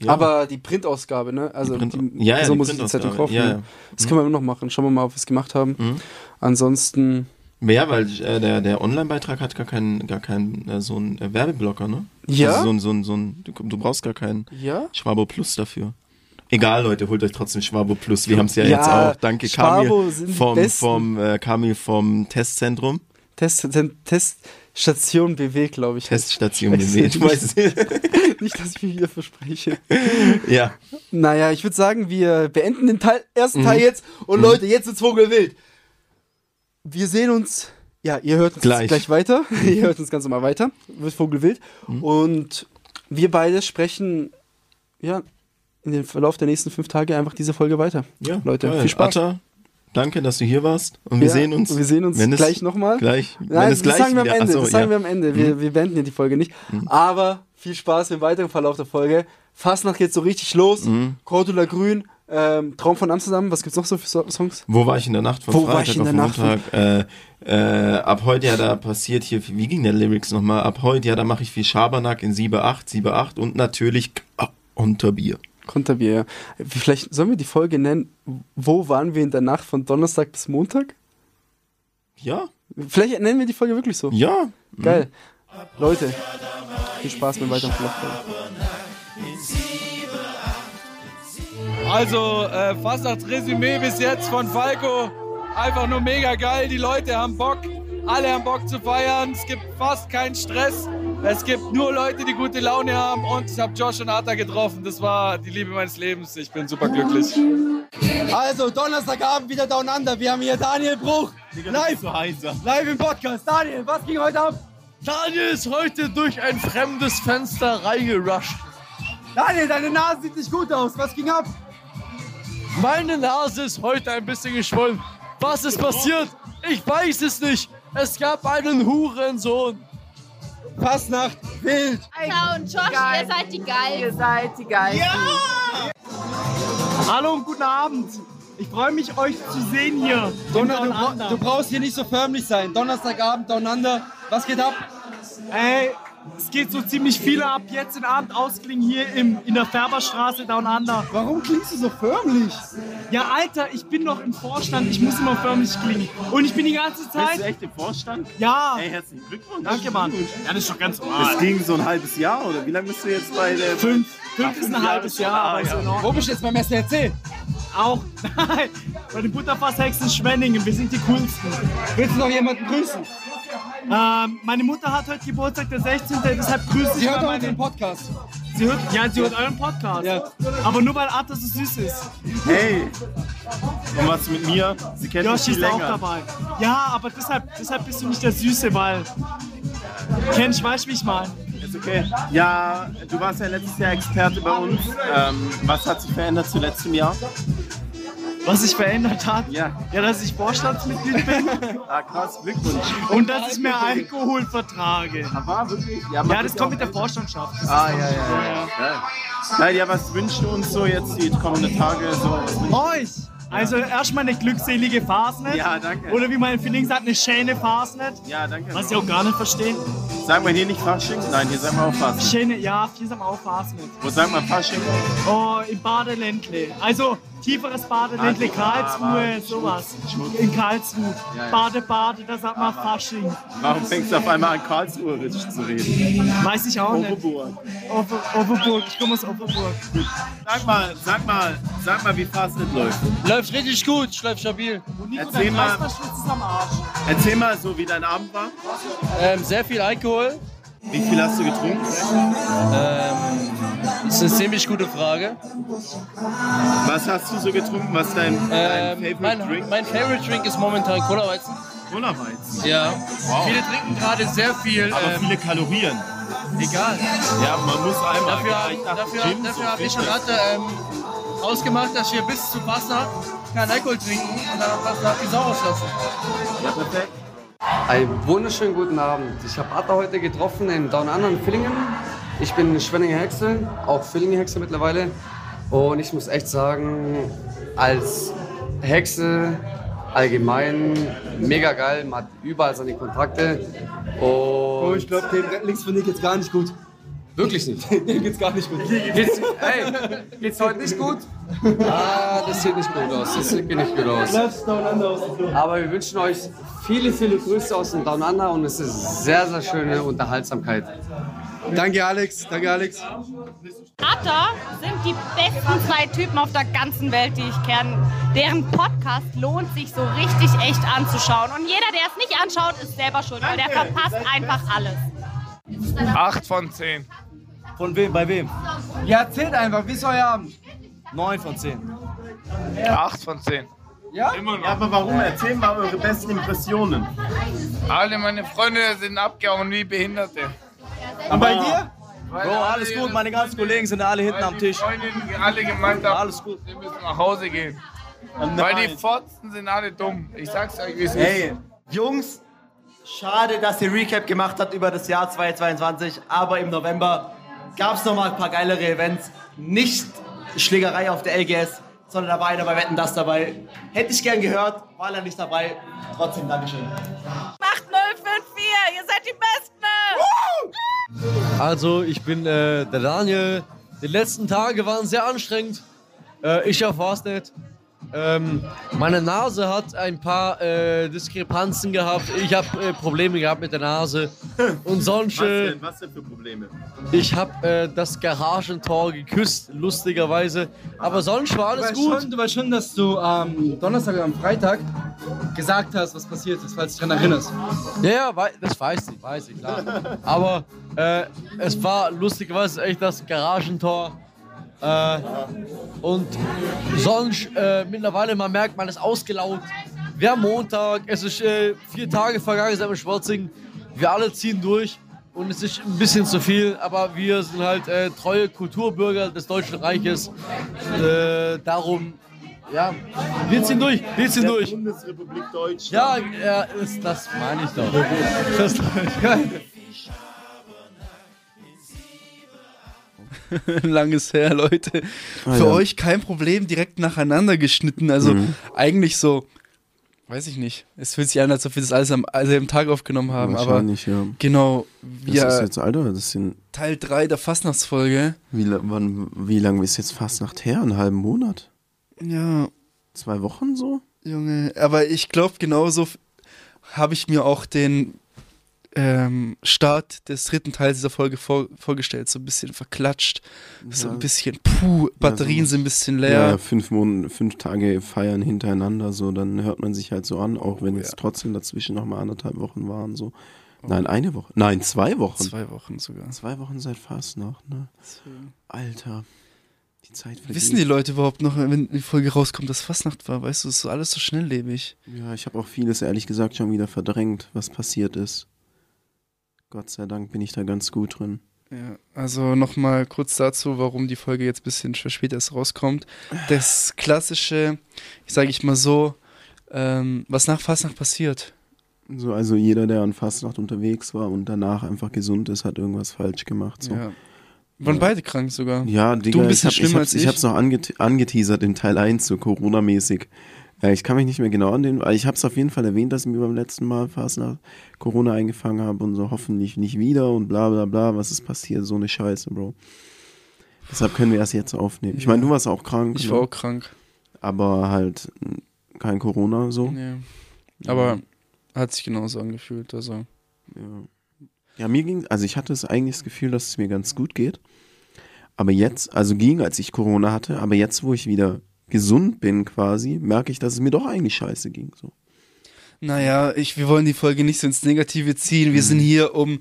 Ja. Aber die Printausgabe, ne? Also, Die Print- die, ja, ja, so die muss ich die Zeitung kaufen. Ja, ja. Das können wir immer noch machen. Schauen wir mal, ob wir es gemacht haben. Mhm. Ansonsten, Ja, weil äh, der, der Online-Beitrag hat gar keinen, gar keinen äh, so einen äh, Werbeblocker, ne? Ja? Also so ein, so ein, so ein, du, du brauchst gar keinen ja? Schwabo Plus dafür. Egal, Leute, holt euch trotzdem Schwabo Plus. Wir haben es ja, jetzt auch. Danke, Schwabo Kamil vom, vom äh, Kamil vom Testzentrum. Test, Teststation BW, glaube ich. Teststation BW. nicht. Du weißt es. Nicht, dass ich mich wieder verspreche. ja. Naja, ich würde sagen, wir beenden den Teil, ersten Mhm. Teil jetzt. Und Leute, jetzt ist Vogelwild. Wir sehen uns, ja, ihr hört uns gleich, Gleich. weiter. ihr hört uns ganz normal weiter. Wird Vogelwild. Mhm. Und wir beide sprechen, ja, in den Verlauf der nächsten fünf Tage einfach diese Folge weiter. Ja, Leute, geil. viel Spaß. Atta, danke, dass du hier warst. Und wir Ja, sehen uns. Wir sehen uns wenn gleich nochmal. Gleich. wenn Nein, es das gleich sagen wir am Ende. Achso, das sagen ja. Mhm. wir am Ende. Wir, wir beenden ja die Folge nicht. Aber viel Spaß im weiteren Verlauf der Folge. Fastnacht geht so richtig los. Mhm. Cordula Grün, ähm, Traum von Amsterdam. Was gibt's noch so für so Songs? Wo war ich in der Nacht von Wo war Freitag ich in der Nacht Montag? Äh, äh, ab heute, ja, da passiert hier, wie ging der Lyrics nochmal? Ab heute, ja, da mache ich viel Schabernack in 7-8, 7-8 und natürlich unter Bier. Konterbier, ja. Vielleicht sollen wir die Folge nennen, wo waren wir in der Nacht von Donnerstag bis Montag? Ja, Vielleicht nennen wir die Folge wirklich so. ja. Geil. Leute, viel Spaß beim weiteren Folge. Also, äh, Fastnachtsresümee bis jetzt von Falco. Einfach nur mega geil. Die Leute haben Bock. Alle haben Bock zu feiern. Es gibt fast keinen Stress. Es gibt nur Leute, die gute Laune haben. Und ich habe Josh und Atta getroffen. Das war die Liebe meines Lebens. Ich bin super glücklich. Also, Donnerstagabend wieder Down Under. Wir haben hier Daniel Bruch. Live, live im Podcast. Daniel, was ging heute ab? Daniel ist heute durch ein fremdes Fenster reingerusht. Daniel, deine Nase sieht nicht gut aus. Was ging ab? Meine Nase ist heute ein bisschen geschwollen. Was ist passiert? Ich weiß es nicht. Es gab einen Hurensohn. Fastnacht, wild. Alter und Josh, ihr seid die geil. Ihr seid die Geilsten. Hallo und guten Abend. Ich freue mich, euch zu sehen hier. Donner, du, bra du brauchst hier nicht so förmlich sein. Donnerstagabend, Down Under. Was geht ab? Ey, es geht so ziemlich viele ab. Jetzt den Abend ausklingen hier im, in der Färberstraße Down Under. Warum klingst du so förmlich? Ja, Alter, ich bin noch im Vorstand. Ich muss immer förmlich klingen. Und ich bin die ganze Bist du Zeit. echt im Vorstand? Ja, Ey, herzlichen Glückwunsch. danke, Mann. Ja, das ist doch ganz normal. Das ging so ein halbes Jahr oder wie lange bist du jetzt bei der. Fünf. Fünf ist ein halbes Jahr, aber ist in Ordnung. Wo bist du jetzt beim SRC? Auch. Nein, bei den Butterfasshexen Schwenningen. Wir sind die coolsten. Willst du noch jemanden grüßen? Ähm, meine Mutter hat heute Geburtstag, der 16. Deshalb grüße ich Sie hört mal meine... unseren Podcast. Sie hört, ja, sie hört euren Podcast. Ja. Aber nur weil Arthur so süß ist. Hey! Und was mit mir? Sie kennt mich Yoshi viel ist auch dabei. Ja, aber deshalb, deshalb bist du nicht der Süße, weil. Kennst, weißt du, wie ich meine? Ist okay. Ja, du warst ja letztes Jahr Experte bei uns. Ähm, was hat sich verändert zu letztem Jahr? Was sich verändert hat? Ja. Ja, dass ich Vorstandsmitglied bin Ah, krass, Glückwunsch. und dass ich mehr Alkohol vertrage. War wirklich? Ja, man das wird kommt mit der Vorstandschaft. Das Ah, so. ja, ja, ja. ja. Nein, ja, was wünschst du uns so jetzt die kommenden Tage? So, was Euch! Also erstmal eine glückselige Fastnet. Ja, danke. Oder wie mein Feeling sagt, eine schöne Fastnet. Ja, danke. Was ich auch gar nicht verstehe. Sagen wir hier nicht Fasching? Nein, hier sagen wir auch Fasching. Schöne, ja, hier sagen wir auch Fastnet. Wo sagen wir Fasching? Oh, im Badeländle. Also tieferes Badeländle, Ah, Karlsruhe, sowas. In Karlsruhe. Bade, Bade, da sagt man Fasching. Warum fängst du auf einmal an, Karlsruherisch zu reden? Weiß ich auch nicht. Offenburg, ich komme aus Offenburg. Sag mal, sag mal, sag mal, wie Fastnet läuft. Läuft richtig gut, läuft stabil. Und Nico, Erzähl dein mal. Am Arsch. Erzähl mal so, wie dein Abend war. Ähm, sehr viel Alkohol. Wie viel hast du getrunken? Das ist eine ziemlich gute Frage. Was hast du so getrunken? Was ist dein, dein Ähm, Favorite mein, Drink? mein Favorite Drink ist momentan Cola-Weizen. Cola-Weizen. Ja. Viele trinken gerade sehr viel. Aber Ähm, viele Kalorien. egal. Ja, man muss einmal. Dafür, ja, ich dafür, Gym, dafür so habe ich und Atte ähm, ausgemacht, dass wir bis zu Fastnacht keinen Alkohol trinken und dann Fastnacht die Sau auslassen. Ja, perfekt. Einen wunderschönen guten Abend. Ich habe Atta heute getroffen in Down Under in Villingen. Ich bin Schwenninger Hexe, auch Villingen Hexe mittlerweile. Und ich muss echt sagen, als Hexe allgemein mega geil. Man hat überall seine Kontakte. Und Oh, ich glaube, dem links von dir geht's gar nicht gut. Wirklich nicht. Dem geht's gar nicht gut. Geht's, hey, geht's heute nicht gut? Ah, das sieht nicht gut aus. Das sieht nicht gut aus. Aber wir wünschen euch viele, viele Grüße aus dem Down Under und es ist sehr, sehr schöne Unterhaltsamkeit. Danke, Alex. Danke, Alex. Atta sind die besten zwei Typen auf der ganzen Welt, die ich kenne. Deren Podcast lohnt sich so richtig echt anzuschauen. Und jeder, der es nicht anschaut, ist selber schuld, weil der verpasst einfach alles. 8 von 10. Von wem? Bei wem? Ja, erzählt einfach, wie ist euer Abend? 9 von 10. 8 von 10. Ja? Immer Ja, noch. aber warum? Erzähl mal eure besten Impressionen. Alle meine Freunde sind abgehauen wie Behinderte. Und bei dir? Weil Bro, alles alle- gut, meine ganzen Kollegen sind alle hinten weil am die Tisch. Freundinnen alle gemeint haben, Alles gut. sie müssen nach Hause gehen. Weil die Fotzen sind alle dumm. Ich sag's euch, wie es Hey, ist. Jungs, schade, dass ihr Recap gemacht habt über das Jahr 2022, aber im November gab es nochmal ein paar geilere Events. Nicht Schlägerei auf der LGS, sondern da war einer bei Wetten, das dabei. Hätte ich gern gehört, war er nicht dabei. Trotzdem Dankeschön. 8054, ihr seid die Besten! Also, ich bin äh, der Daniel. Die letzten Tage waren sehr anstrengend. Äh, ich es nicht. Ähm, meine Nase hat ein paar äh, Diskrepanzen gehabt. Ich habe äh, Probleme gehabt mit der Nase. Und sonst, Was äh, denn? Was denn für Probleme? ich habe äh, das Garagentor geküsst, lustigerweise. Aber sonst war Du alles weißt, gut. schon, du weißt schon, dass du am Donnerstag oder am Freitag gesagt hast, was passiert ist, falls du dich daran erinnerst. Ja, ja, wei- das weiß ich, weiß ich, klar. Aber äh, es war lustigerweise echt das Garagentor. Äh, und sonst, äh, mittlerweile, man merkt, man ist ausgelaugt. Wir haben Montag, es ist äh, vier Tage vergangen seit dem Schwarzing. Wir alle ziehen durch und es ist ein bisschen zu viel, aber wir sind halt äh, treue Kulturbürger des Deutschen Reiches. Äh, darum, ja, wir ziehen durch, wir ziehen durch. Bundesrepublik Deutschland. Ja, ja ist, das meine ich doch. Das, Langes her, Leute. Für ja. euch kein Problem, direkt nacheinander geschnitten. Also Mhm. eigentlich so, weiß ich nicht. Es fühlt sich an, als ob wir das alles am selben Tag aufgenommen haben. Aber Wahrscheinlich, ja. genau, Das wir ist jetzt, Alter, das sind, Teil 3 der Fastnachtsfolge. wie, wann, wie lange ist jetzt fast nach her? Einen halben Monat? Ja, Zwei Wochen so? Junge. Aber ich glaube, genauso habe ich mir auch den ähm, Start des dritten Teils dieser Folge vor, vorgestellt. So ein bisschen verklatscht. So ein bisschen, puh, Batterien so- sind ein bisschen Ja, leer. fünf, Mon fünf Tage feiern hintereinander, so, dann hört man sich halt so an, auch wenn Oh, es ja. trotzdem dazwischen nochmal anderthalb Wochen waren, so. Nein, eine Woche. Nein, zwei Wochen. Zwei, Zwei Wochen sogar. Wochen seit Fastnacht, ne? Alter. Die Zeit vergeht. Wissen die Leute überhaupt noch, wenn die Folge rauskommt, dass Fastnacht war? Weißt du, es ist alles so schnelllebig. Ja, ich habe auch vieles ehrlich gesagt schon wieder verdrängt, was passiert ist. Gott sei Dank bin ich da ganz gut drin. Ja, also nochmal kurz dazu, warum die Folge jetzt ein bisschen später erst rauskommt. Das klassische, ich sage ich mal so, ähm, was nach Fastnacht passiert. So, also jeder, der an Fastnacht unterwegs war und danach einfach gesund ist, hat irgendwas falsch gemacht. So. Ja. Waren Ja. beide krank sogar. Ja, Digga, ein ich, bisschen hab, ich, schlimmer hab's, ich ich. hab's noch anget angeteasert in Teil 1, so Corona-mäßig. Äh, ich kann mich nicht mehr genau an den, aber ich hab's auf jeden Fall erwähnt, dass ich mir beim letzten Mal fast nach Corona eingefangen habe und so hoffentlich nicht wieder und bla bla bla, was ist passiert, so eine Scheiße, Bro. Deshalb können wir erst jetzt aufnehmen. Ich meine, du warst auch krank, Ich ne? war auch krank. aber halt mh, kein Corona so. Ja. Aber hat sich genauso angefühlt. Also. Ja. ja, mir ging, also ich hatte es eigentlich das Gefühl, dass es mir ganz gut geht. Aber jetzt, also ging, als ich Corona hatte, aber jetzt, wo ich wieder gesund bin quasi, merke ich, dass es mir doch eigentlich scheiße ging. So. Naja, ich, wir wollen die Folge nicht so ins Negative ziehen. Mhm. Wir sind hier, um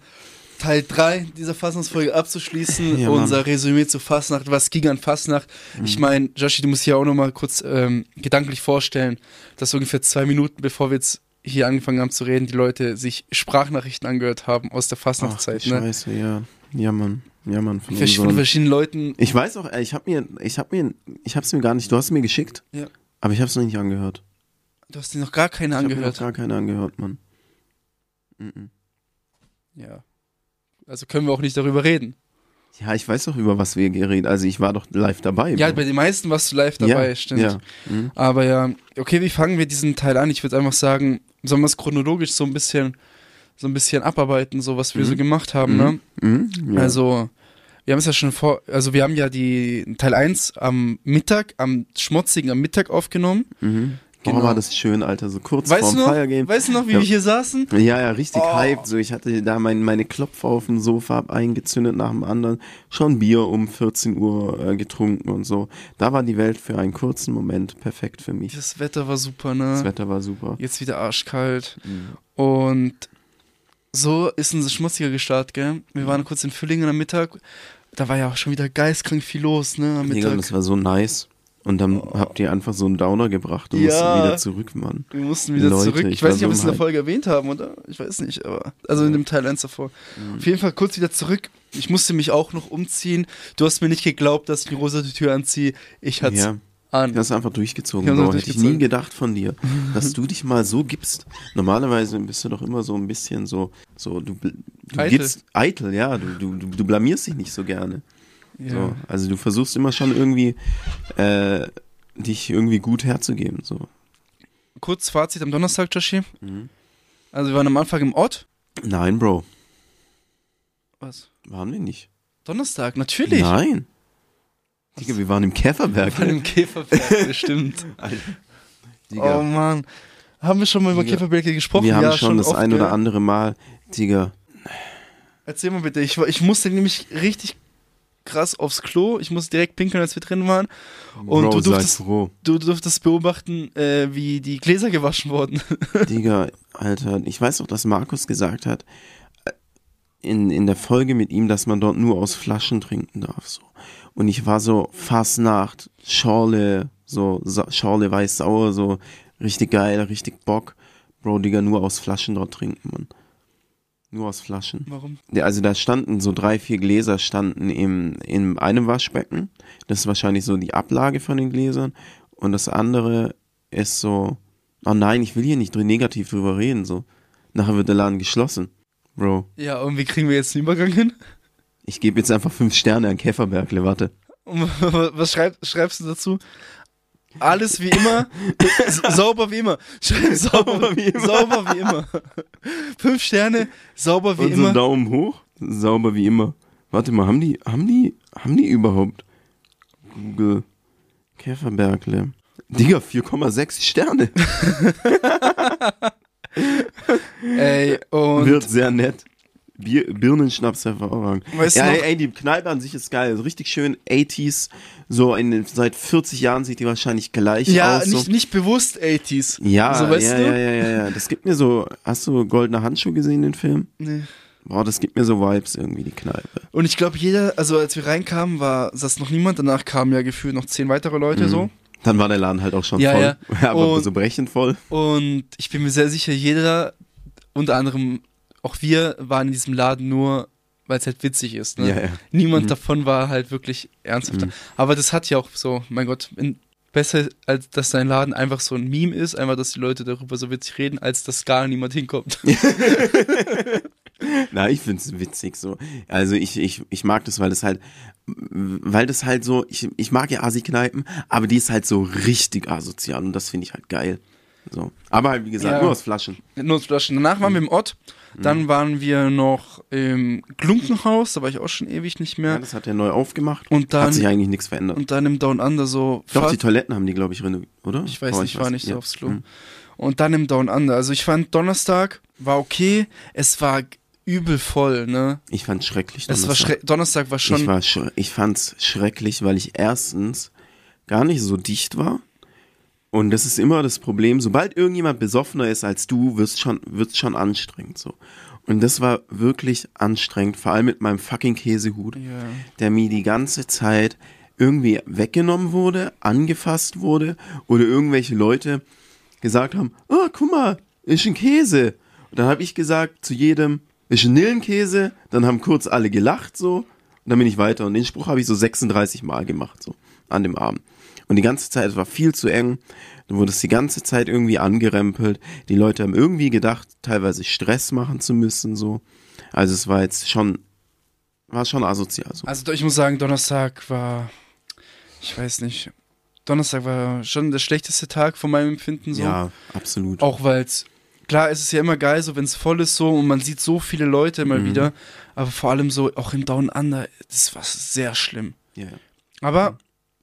Teil 3 dieser Fastnachtsfolge abzuschließen. Ja. Mhm. Unser Resümee zu Fastnacht. Was ging an Fastnacht? Ich meine, Joshi, du musst hier auch nochmal kurz ähm, gedanklich vorstellen, dass ungefähr zwei Minuten, bevor wir jetzt hier angefangen haben zu reden, die Leute sich Sprachnachrichten angehört haben aus der Ach, Fastnachtszeit. die Ne? Scheiße, ja. Ja, Mann. Ja, Mann. Von Versch- Von verschiedenen Leuten. ich weiß auch, ich habe mir, ich habe mir, ich habe es mir gar nicht, du hast es mir geschickt, Ja. aber ich habe es noch nicht angehört. Du hast dir noch gar keine Ich habe mir noch angehört. gar keine angehört, Mann. Mhm. Ja. Also können wir auch nicht darüber reden. Ja, ich weiß doch, über was wir geredet Also ich war doch live dabei. Ja, bei den meisten warst du live dabei, ja, stimmt. Ja. Mhm. Aber ja, okay, wie fangen wir diesen Teil an? Ich würde einfach sagen, sollen wir es chronologisch so ein bisschen, so ein bisschen abarbeiten, so was wir Mhm. so gemacht haben, ne? Mhm. Ja. Also, wir haben es ja schon vor, also wir haben ja die Teil 1 am Mittag, am schmutzigen am Mittag aufgenommen. Mhm. Genau. Oh, war das schön, Alter. So kurz Weißt vorm du noch, Fire Game. weißt du noch, wie Ja. wir hier saßen? Ja, ja, richtig Oh. hyped. So, ich hatte da mein, meine Klopfer auf dem Sofa hab eingezündet nach dem anderen. Schon Bier um 14 Uhr äh, getrunken und so. Da war die Welt für einen kurzen Moment perfekt für mich. Das Wetter war super, ne? Das Wetter war super. Jetzt wieder arschkalt. Mhm. Und so ist unser schmutziger gestartet, gell? Wir waren kurz in Füllingen am Mittag. Da war ja auch schon wieder geistkrank viel los, ne? Am Digga, Mittag. das war so nice. Und dann habt ihr einfach so einen Downer gebracht und Ja. mussten wieder zurück, Mann. Wir mussten wieder Leute, zurück. Ich, ich weiß nicht, ob wir es in der. Folge erwähnt haben, oder? Ich weiß nicht, aber. Also in dem Teil 1 davor. Mhm. Auf jeden Fall kurz wieder zurück. Ich musste mich auch noch umziehen. Du hast mir nicht geglaubt, dass ich die rosa Tür anziehe. Ich hatte Ja. An. Du hast einfach durchgezogen, Ich Bro. Hätte ich nie gedacht von dir, dass du dich mal so gibst. Normalerweise bist du doch immer so ein bisschen so, so du, du Eitel. gibst eitel, ja, du, du, du, du blamierst dich nicht so gerne. Ja. So, also du versuchst immer schon irgendwie äh, dich irgendwie gut herzugeben. So. Kurz Fazit am Donnerstag, Joshi. Mhm. Also wir waren am Anfang im Ort. Nein, Bro, Was? waren wir nicht. Donnerstag, natürlich. Nein. Digga, wir waren im Käferberg. Bei dem Käferberg, bestimmt. Digga. Oh Mann. Haben wir schon mal über Digga. Käferberge gesprochen? wir haben ja, schon das oft, ein oder andere Mal, Digga. Erzähl mal bitte. Ich, war- ich musste nämlich richtig krass aufs Klo. Ich musste direkt pinkeln, als wir drin waren. Und Bro, du durftest, froh. du durftest beobachten, äh, wie die Gläser gewaschen wurden. Digga, Alter, ich weiß doch, dass Markus gesagt hat, äh, in, in der Folge mit ihm, dass man dort nur aus Flaschen trinken darf, so. Und ich war so, Fastnacht, Schorle, so, Schorle weiß-sauer, so, richtig geil, richtig Bock. Bro, Digga, nur aus Flaschen dort trinken, man. Nur aus Flaschen. Warum? Ja, also da standen so drei, vier Gläser standen im, in einem Waschbecken. Das ist wahrscheinlich so die Ablage von den Gläsern. Und das andere ist so, oh nein, ich will hier nicht negativ drüber reden, so. Nachher wird der Laden geschlossen. Bro, Ja, und wie kriegen wir jetzt den Übergang hin? Ich gebe jetzt einfach fünf Sterne an Käferbergle, warte. Was schreib, schreibst du dazu? Alles wie immer, sauber wie immer. Schreib sauber, wie immer. Sauber wie immer. Fünf Sterne, sauber wie Und so immer. Daumen hoch, sauber wie immer. Warte mal, haben die, haben die, haben die überhaupt Google Käferbergle? Digga, 4,6 Sterne. Ey, und Wird sehr nett. Bier, Birnenschnaps hervorragend. Weißt du ja, ey, ey, die Kneipe an sich ist geil. Also richtig schön 80s. So in seit 40 Jahren sieht die wahrscheinlich gleich ja, aus. nicht, so. nicht bewusst 80s. Ja, so, weißt ja, du? ja, ja, ja, ja. Das gibt mir so. Hast du Goldene Handschuhe gesehen, den Film? Nee. Boah, das gibt mir so Vibes irgendwie, die Kneipe. Und ich glaube, jeder, also als wir reinkamen, war saß noch niemand. Danach kamen ja gefühlt noch zehn weitere Leute Mhm. so. Dann war der Laden halt auch schon Ja, voll. ja. aber Und- so brechend voll. Und ich bin mir sehr sicher, jeder, unter anderem auch wir, waren in diesem Laden nur, weil es halt witzig ist. Ne? Ja, ja. Niemand Mhm. davon war halt wirklich ernsthafter. Mhm. Aber das hat ja auch so, mein Gott, in, besser, als dass dein Laden einfach so ein Meme ist, einfach, dass die Leute darüber so witzig reden, als dass gar niemand hinkommt. Na, ich find's witzig so. Also ich, ich, ich mag das, weil das halt, weil das halt so, ich, ich mag ja Asi-Kneipen, aber die ist halt so richtig asozial und das finde ich halt geil. So. Aber halt, wie gesagt, Ja. nur aus Flaschen. Nutzflaschen. Danach waren wir im Ott, dann waren wir noch im Glunkenhaus, da war ich auch schon ewig nicht Ja, mehr. das hat er neu aufgemacht. Und dann, hat sich eigentlich nichts verändert. und dann im Down Under so. Doch, die Toiletten haben die, glaube ich, renoviert, oder? Ich weiß Oh, nicht, ich war nicht so ja. aufs Klo. Mhm. Und dann im Down Under. Also ich fand Donnerstag war okay. Es war übel voll, ne? Ich fand's schrecklich. Es war Donnerstag. schre Donnerstag war schon. Ich, war schre ich fand's schrecklich, weil ich erstens gar nicht so dicht war. Und das ist immer das Problem, sobald irgendjemand besoffener ist als du, wird's schon, wird's schon anstrengend so. Und das war wirklich anstrengend, vor allem mit meinem fucking Käsehut, ja. der mir die ganze Zeit irgendwie weggenommen wurde, angefasst wurde oder irgendwelche Leute gesagt haben, oh, guck mal, ist ein Käse. Und dann habe ich gesagt zu jedem, ist ein Nillenkäse. Dann haben kurz alle gelacht so. Und dann bin ich weiter. Und den Spruch habe ich so 36 Mal gemacht, so an dem Abend. Und die ganze Zeit, es war viel zu eng. Dann wurde es die ganze Zeit irgendwie angerempelt. Die Leute haben irgendwie gedacht, teilweise Stress machen zu müssen, so. Also es war jetzt schon, war schon asozial, so. Also ich muss sagen, Donnerstag war. Ich weiß nicht. Donnerstag war schon der schlechteste Tag von meinem Empfinden so. Ja, absolut. Auch weil es klar, es ist ja immer geil, so wenn es voll ist so und man sieht so viele Leute mal Mhm. wieder, aber vor allem so auch im Down Under, das war sehr schlimm. Ja. Aber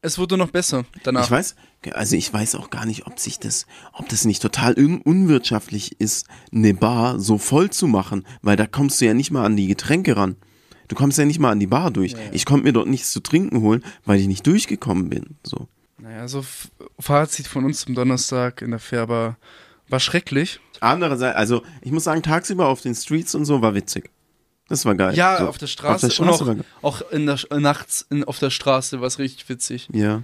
es wurde noch besser danach. Ich weiß, also ich weiß auch gar nicht, ob sich das, ob das nicht total un unwirtschaftlich ist, eine Bar so voll zu machen, weil da kommst du ja nicht mal an die Getränke ran. Du kommst ja nicht mal an die Bar durch. Ich konnte mir dort nichts zu trinken holen, weil ich nicht durchgekommen bin. So. Naja, so Fazit von uns zum Donnerstag in der Färber war schrecklich. Andererseits, also ich muss sagen, tagsüber auf den Streets und so war witzig. Das war geil. Ja, so. auf der Straße, Auf der Straße und war auch, auch in der, Sch- nachts in, auf der Straße war es richtig witzig. Ja.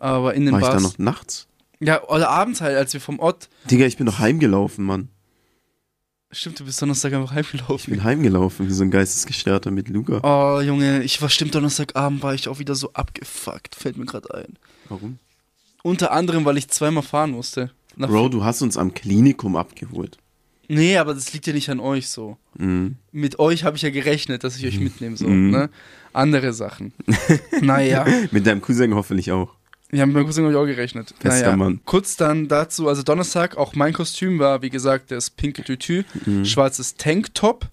Aber in den War ich Bars. da noch nachts? Ja, oder abends halt, als wir vom Ort. Digga, ich bin doch heimgelaufen, Mann. Stimmt, du bist Donnerstag einfach Ich heimgelaufen. bin heimgelaufen, wie so ein Geistesgestörter mit Luca. Oh, Junge, ich war stimmt, Donnerstagabend war ich auch wieder so abgefuckt, fällt mir gerade ein. Warum? Unter anderem, weil ich zweimal fahren musste. Bro, du hast uns am Klinikum abgeholt. Nee, aber das liegt ja nicht an euch so. Mhm. Mit euch habe ich ja gerechnet, dass ich euch mitnehme, so, Mhm. ne? Andere Sachen. naja. Mit deinem Cousin hoffentlich auch. Haben mit meinem Cousin hab ich auch gerechnet. Bester naja, Mann. kurz dann dazu, also Donnerstag, auch mein Kostüm war, wie gesagt, das pinke Tütü, Mhm. schwarzes Tanktop.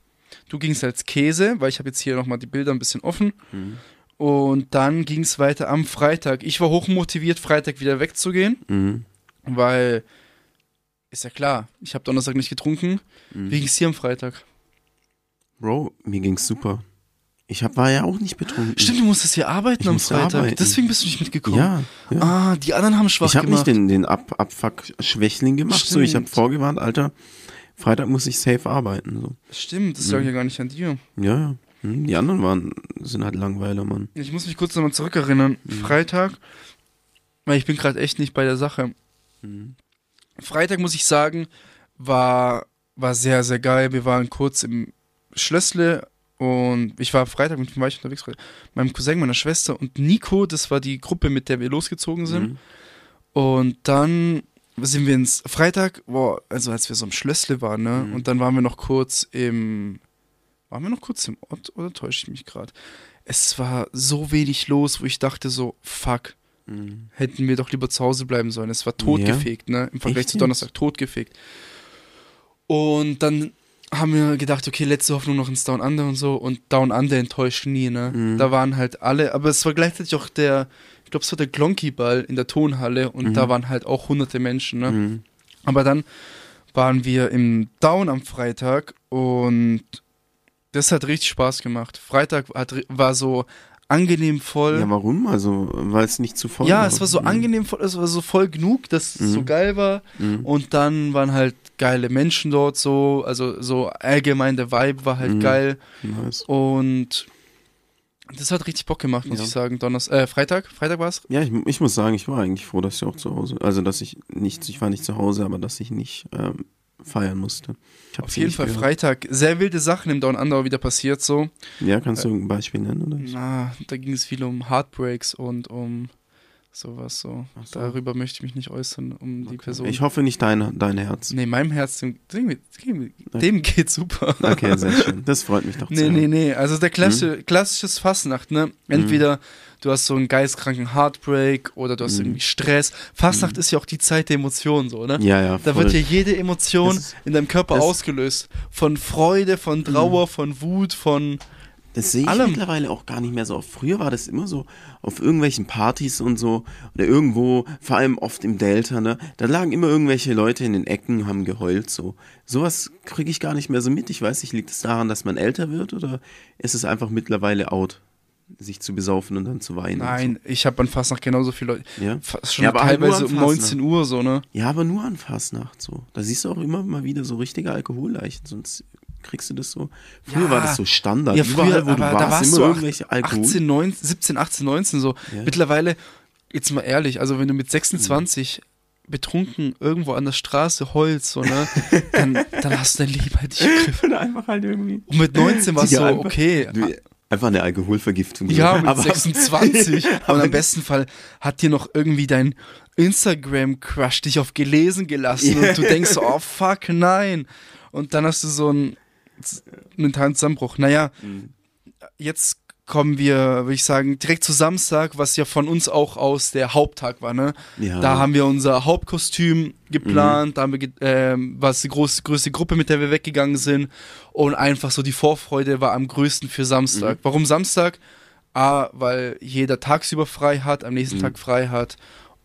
Du gingst als Käse, weil ich habe jetzt hier nochmal die Bilder ein bisschen offen. Mhm. Und dann ging es weiter am Freitag. Ich war hochmotiviert, Freitag wieder wegzugehen, Mhm. weil, ist ja klar, ich habe Donnerstag nicht getrunken. Mhm. Wie ging es hier am Freitag? Bro, mir ging's super. Ich hab, war ja auch nicht betrunken. Stimmt, du musstest hier arbeiten Ich am Freitag. arbeiten. Deswegen bist du nicht mitgekommen. Ja, ja. Ah, die anderen haben schwach ich habe gemacht. nicht den, den Ab Abfuck-Schwächling gemacht. So, ich habe Stimmt. vorgewarnt, Alter, Freitag muss ich safe arbeiten. So. Stimmt, das lag ja gar nicht an dir. Ja, ja. Hm, Die anderen waren, sind halt Langweiler, Mann. Ich muss mich kurz nochmal zurückerinnern. Freitag, weil ich bin gerade echt nicht bei der Sache. Freitag muss ich sagen, war, war sehr, sehr geil. Wir waren kurz im Schlössle und ich war Freitag mit war ich unterwegs? Meinem Cousin, meiner Schwester und Nico, das war die Gruppe, mit der wir losgezogen sind. Mhm. Und dann sind wir ins Freitag, boah, also als wir so im Schlössle waren, ne? Mhm. Und dann waren wir noch kurz im. Waren wir noch kurz im Ort oder täusche ich mich gerade? Es war so wenig los, wo ich dachte so, fuck, Mhm. hätten wir doch lieber zu Hause bleiben sollen. Es war totgefegt, ne? Im Vergleich Echt zu? Donnerstag, totgefegt. Und dann haben wir gedacht, okay, letzte Hoffnung noch ins Down Under und so. Und Down Under enttäuscht nie, ne? Mhm. Da waren halt alle, aber es war gleichzeitig auch der, ich glaube, es war der Glonky-Ball in der Tonhalle und Mhm. da waren halt auch hunderte Menschen, ne? Mhm. Aber dann waren wir im Down am Freitag und das hat richtig Spaß gemacht. Freitag hat, war so angenehm voll. Ja, warum? Also, weil es nicht zu voll Ja, es war so Mhm. angenehm voll, es war so voll genug, dass es so Mhm. geil war. Mhm. Und dann waren halt geile Menschen dort so, also so allgemein der Vibe war halt Mhm. geil. Nice. Und das hat richtig Bock gemacht, muss Ja. ich sagen. Donners äh, Freitag? Freitag war's? Ja, ich, ich muss sagen, ich war eigentlich froh, dass ich auch zu Hause, also dass ich nicht, ich war nicht zu Hause, aber dass ich nicht ähm, feiern musste. Auf jeden Fall gehört. Freitag. Sehr wilde Sachen im Down Under wieder passiert so. Ja, kannst du irgendein Beispiel nennen, oder? Na, da ging es viel um Heartbreaks und um sowas so. So. Darüber möchte ich mich nicht äußern, um die Person. Ich hoffe nicht dein, dein Herz. Nee, meinem Herz, dem, dem, dem, geht's super. Okay, sehr schön. Das freut mich doch Nee, sehr. nee, nee. Also der klassische, klassisches Fastnacht, ne? Entweder du hast so einen geistkranken Heartbreak oder du hast Mhm. irgendwie Stress. Fastnacht ist ja auch die Zeit der Emotionen, so, ne? Ja, ja, Da voll. wird ja jede Emotion ist- in deinem Körper ausgelöst. Von Freude, von Trauer, von Wut, von. Das sehe ich allem. mittlerweile auch gar nicht mehr so oft. Früher war das immer so auf irgendwelchen Partys und so oder irgendwo, vor allem oft im Delta, ne? Da lagen immer irgendwelche Leute in den Ecken, haben geheult so. Sowas kriege ich gar nicht mehr so mit. Ich weiß nicht, liegt es daran, dass man älter wird oder ist es einfach mittlerweile out, sich zu besaufen und dann zu weinen? Nein, ich habe an Fastnacht genauso viele Leute. Ja. Schon Ja, aber halt teilweise um Fastnacht. 19 Uhr, so, ne? Ja, aber nur an Fastnacht so. Da siehst du auch immer mal wieder so richtige Alkoholleichen, sonst kriegst du das so. Früher Ja. war das so Standard. Ja, früher, Überall, wo du warst, da warst immer du irgendwelche 18, Alkohol. 18, 19, 17, 18, 19 so. Ja. Mittlerweile, jetzt mal ehrlich, also wenn du mit 26 betrunken irgendwo an der Straße heulst, so, ne, dann, dann hast du dein Leben halt nicht gegriffen. Oder einfach halt irgendwie. Und mit 19 war es so, einfach- okay. Du, einfach eine Alkoholvergiftung. Ja, mit 26. Und am besten Fall hat dir noch irgendwie dein Instagram-Crush dich auf gelesen gelassen und du denkst so, oh fuck, nein. Und dann hast du so einen mentalen Zusammenbruch. Naja, Mhm. jetzt kommen wir, würde ich sagen, direkt zu Samstag, was ja von uns auch aus der Haupttag war, ne? Ja. Da haben wir unser Hauptkostüm geplant, da haben wir, ähm, was die groß, größte Gruppe, mit der wir weggegangen sind und einfach so die Vorfreude war am größten für Samstag. Warum Samstag? A, weil jeder tagsüber frei hat, am nächsten Tag frei hat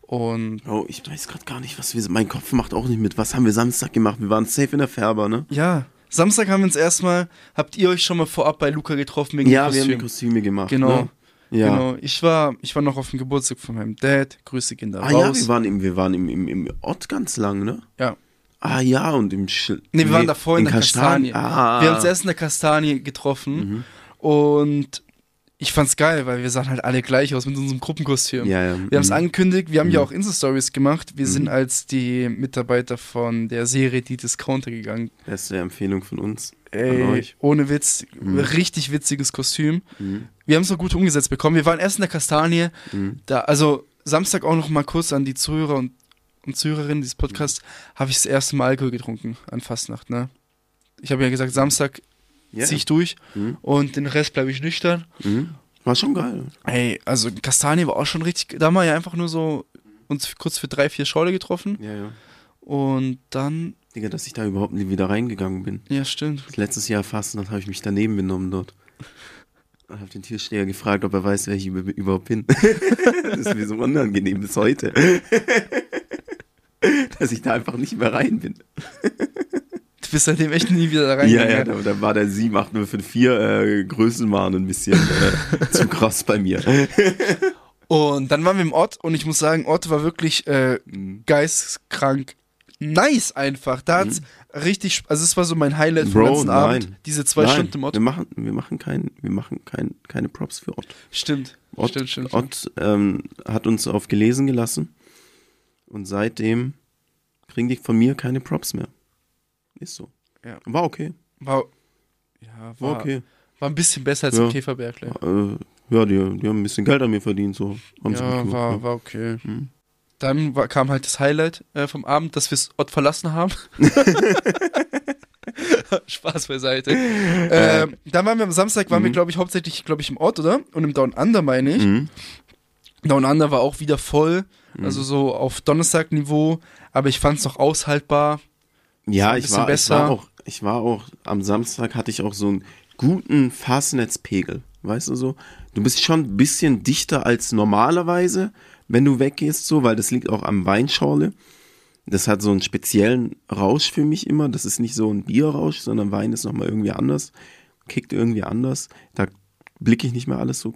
und Oh, ich weiß gerade gar nicht, was wir. Mein Kopf macht auch nicht mit. Was haben wir Samstag gemacht? Wir waren safe in der Färber, ne? ja, Samstag haben wir uns erstmal, habt ihr euch schon mal vorab bei Luca getroffen wegen Ja, wir haben die Kostüm? Kostüme gemacht. Genau. Ne? Ja. Genau, ich war, ich war noch auf dem Geburtstag von meinem Dad. Grüße gehen da Ah ja, raus. wir waren im, wir waren im, im, im Ort ganz lang, ne? ja. Ah ja, und im Sch Nee, wir waren davor in, der Kastanie. Kastanie. Ah. Wir haben uns erst in der Kastanie getroffen und ich fand's geil, weil wir sahen halt alle gleich aus mit unserem Gruppenkostüm. Ja, ja. Wir haben es Mhm. angekündigt, wir haben ja auch Insta-Stories gemacht. Wir sind als die Mitarbeiter von der Serie Die Discounter gegangen. Beste Empfehlung von uns. Ey, euch. ohne Witz, richtig witziges Kostüm. Wir haben es so gut umgesetzt bekommen. Wir waren erst in der Kastanie. Da, also Samstag auch noch mal kurz an die Zuhörer und, und Zuhörerinnen dieses Podcasts, habe ich das erste Mal Alkohol getrunken an Fastnacht. Ne? Ich habe ja gesagt, Samstag Ja. ziehe ich durch und den Rest bleibe ich nüchtern. Mhm. War schon geil. Ey, also Kastanie war auch schon richtig, da haben wir ja einfach nur so uns kurz für drei, vier Schorle getroffen Ja, ja. und dann, Digga, dass ich da überhaupt nie wieder reingegangen bin. ja stimmt, Letztes Jahr fast, dann habe ich mich daneben benommen dort. Und habe den Türsteher gefragt, ob er weiß, wer ich über- überhaupt bin. das ist mir so unangenehm bis heute. Dass ich da einfach nicht mehr rein bin. Du bist seitdem echt nie wieder da Ja, reingegangen. ja, da, da war der 78054 äh, Größenwahn ein bisschen äh, zu krass bei mir. Und dann waren wir im Ort und ich muss sagen, Ort war wirklich äh, Mhm. geisteskrank nice einfach. Da hat's richtig, also es war so mein Highlight vom Bro, ganzen nein. Abend. Diese zwei Nein, Stunden im Ort. Wir machen, wir machen, kein, wir machen kein, keine Props für Ott. Stimmt. Ott, stimmt, stimmt. Ott ähm, hat uns auf gelesen gelassen und seitdem kriegen die von mir keine Props mehr. Ist so. Ja. War okay. War, ja, war, War okay. war ein bisschen besser als Ja. im Käferbergle. Äh, ja, die, die haben ein bisschen Geld an mir verdient, so. Haben sie gut Ja, gemacht, war, ja. war okay. Mhm. Dann war, kam halt das Highlight äh, vom Abend, dass wir das Ort verlassen haben. Spaß beiseite. ähm, dann waren wir am Samstag, waren wir, glaube ich, hauptsächlich, glaube ich, im Ort, oder? Und im Down Under, meine ich. Mhm. Down Under war auch wieder voll, also so auf Donnerstag-Niveau, aber ich fand es noch aushaltbar. Ja, ich war, ich besser. war auch, ich war auch, am Samstag hatte ich auch so einen guten Fastnetzpegel, weißt du so? Du bist schon ein bisschen dichter als normalerweise, wenn du weggehst so, weil das liegt auch am Weinschorle. Das hat so einen speziellen Rausch für mich immer. Das ist nicht so ein Bierrausch, sondern Wein ist nochmal irgendwie anders. Kickt irgendwie anders. Da blicke ich nicht mehr alles so.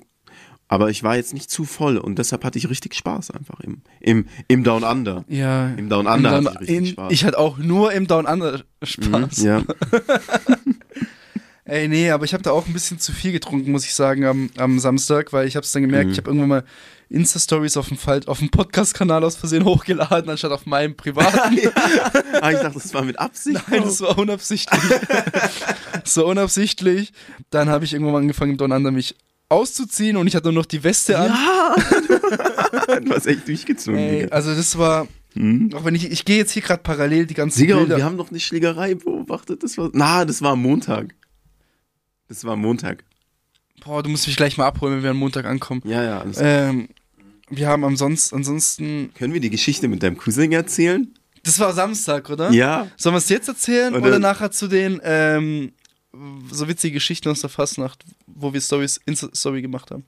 Aber ich war jetzt nicht zu voll und deshalb hatte ich richtig Spaß einfach im, im, im Down Under. Ja. Im Down Under Im hatte ich richtig in, Spaß. Ich hatte auch nur im Down Under Spaß. Mhm, ja. Ey, nee, aber ich habe da auch ein bisschen zu viel getrunken, muss ich sagen, am, am Samstag, weil ich habe es dann gemerkt, Mhm. ich habe irgendwann mal Insta-Stories auf dem, auf dem Podcast-Kanal aus Versehen hochgeladen, anstatt auf meinem privaten. Ah, ich dachte, das war mit Absicht. Nein, das war unabsichtlich. war unabsichtlich. Dann habe ich irgendwann mal angefangen, im Down Under mich auszuziehen und ich hatte nur noch die Weste an. Ja! du hast echt durchgezogen, Ey, Digga. also das war, Mhm. auch wenn ich, ich gehe jetzt hier gerade parallel die ganzen Digga, Bilder. wir haben doch eine Schlägerei beobachtet. Das war, na, das war am Montag. Das war am Montag. Boah, du musst mich gleich mal abholen, wenn wir am Montag ankommen. Ja, ja. Alles Ähm, wir haben ansonsten, ansonsten, Können wir die Geschichte mit deinem Cousin erzählen? das war Samstag, oder? Ja. Sollen wir es jetzt erzählen Oder- oder, nachher zu den ähm, so witzige Geschichten aus der Fastnacht, wo wir Stories, Insta-Story gemacht haben?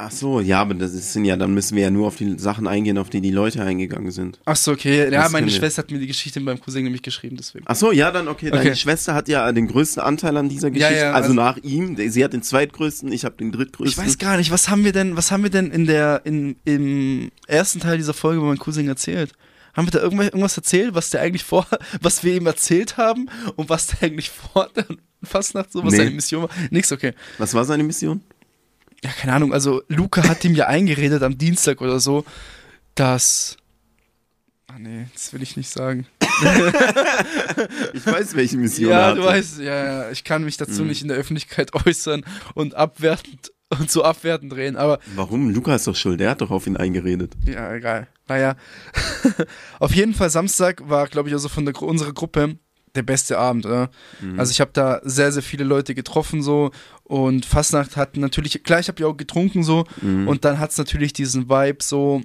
Ach so, ja, aber das sind ja, dann müssen wir ja nur auf die Sachen eingehen, auf die die Leute eingegangen sind. Ach so, okay. Ja, Das meine. Schwester hat mir die Geschichte meinem Cousin nämlich geschrieben, deswegen. Ach so, ja, dann okay. Deine Okay. Schwester hat ja den größten Anteil an dieser Ja, Geschichte. ja, also, also- nach ihm. Sie hat den zweitgrößten, ich habe den drittgrößten. Ich weiß gar nicht, was haben wir denn, was haben wir denn in der, in, im ersten Teil dieser Folge über meinen Cousin erzählt? Haben wir da irgendwas, erzählt, was der eigentlich vor, was wir ihm erzählt haben und was der eigentlich vor der Fastnacht so, was Nee. seine Mission war? Nix, okay. Was war seine Mission? Ja, keine Ahnung, also Luca hat ihm ja eingeredet am Dienstag oder so, dass. Ah nee, das will ich nicht sagen. Ich weiß, welche Mission er ja, du weißt, ja, ja, ich kann mich dazu Mhm. nicht in der Öffentlichkeit äußern und abwertend und so abwertend drehen, aber Warum? Luca ist doch schuld, der hat doch auf ihn eingeredet. ja, egal. Naja. Auf jeden Fall Samstag war, glaube ich, also von der, unserer Gruppe der beste Abend, oder? Mhm. Also ich habe da sehr, sehr viele Leute getroffen so und Fastnacht hat natürlich, klar, ich habe ja auch getrunken so Mhm. und dann hat es natürlich diesen Vibe so,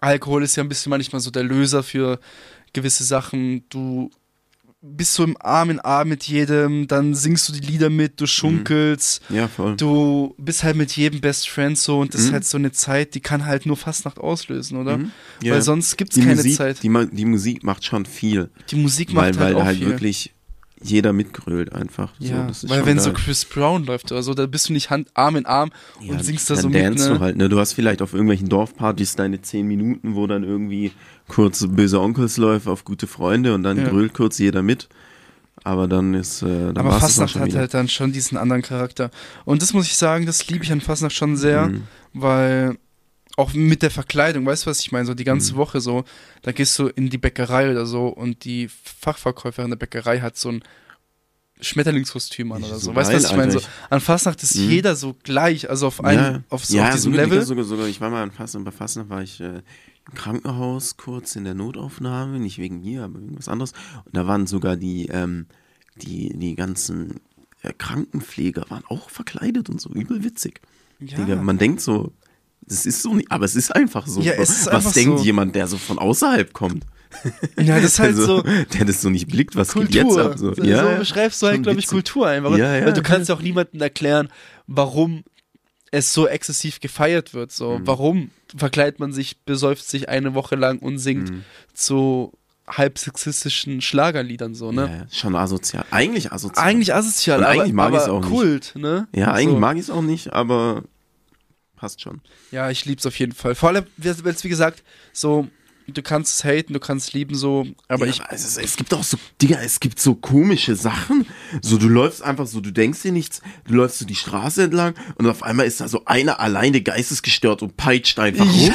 Alkohol ist ja ein bisschen manchmal so der Löser für gewisse Sachen. Du bist so im Arm in Arm mit jedem, dann singst du die Lieder mit, du schunkelst, Ja, voll. du bist halt mit jedem Best Friend so und das ist Mhm. halt so eine Zeit, die kann halt nur Fastnacht auslösen, oder? Mhm. Ja. Weil sonst gibt's die keine Musik, Zeit. Die, die Musik macht schon viel. Die Musik macht weil, weil halt auch halt viel. wirklich jeder mitgrölt einfach. Ja, so, weil wenn geil. so Chris Brown läuft oder so, da bist du nicht Hand, Arm in Arm Ja, und singst da dann so mit, dance ne? du halt, ne? Du hast vielleicht auf irgendwelchen Dorfpartys deine 10 Minuten, wo dann irgendwie kurz böse Onkels läuft auf gute Freunde und dann Ja. grölt kurz jeder mit. Aber dann ist, äh, dann Aber Fastnacht hat wieder. halt dann schon diesen anderen Charakter. Und das muss ich sagen, das liebe ich an Fastnacht schon sehr, Mhm. weil auch mit der Verkleidung, weißt du, was ich meine? So die Mhm. ganze Woche so, da gehst du in die Bäckerei oder so und die Fachverkäuferin der Bäckerei hat so ein Schmetterlingskostüm an oder so. So weißt du, was ich meine? So, an Fastnacht ist Mhm. jeder so gleich, also auf, einem, ja, auf, so, ja, auf diesem sogar, Level. Sogar, sogar, ich war mal an Fasten, bei Fasten war ich äh, im Krankenhaus kurz in der Notaufnahme, nicht wegen mir, aber wegen was anderes. Und da waren sogar die, ähm, die, die ganzen äh, Krankenpfleger waren auch verkleidet und so, übel witzig. Ja. Digga, man denkt so, das ist so nicht, aber es ist einfach so. Ja, es ist was einfach denkt so. jemand, der so von außerhalb kommt? Ja, das ist halt Also, so Der das so nicht blickt, was geht Kultur. jetzt ab? So, ja, so ja, beschreibst du halt, glaube ich. Kultur einfach. Ja, ja, Weil du kannst ja. auch niemandem erklären, warum es so exzessiv gefeiert wird. So, Mhm. warum verkleidet man sich, besäuft sich eine Woche lang und singt Mhm. zu halb sexistischen Schlagerliedern so, ne? Ja, schon asozial. Eigentlich asozial. Eigentlich asozial, Und aber, eigentlich mag aber auch nicht. Kult, ne? Ja, eigentlich so. mag ich es auch nicht, aber passt schon. Ja, ich lieb's auf jeden Fall. Vor allem, es wie gesagt, so, du kannst es haten, du kannst es lieben, so, aber ja, ich. aber es, es gibt auch so, Digga, es gibt so komische Sachen. So, du läufst einfach so, du denkst dir nichts, du läufst so die Straße entlang und auf einmal ist da so einer alleine geistesgestört und peitscht einfach rum.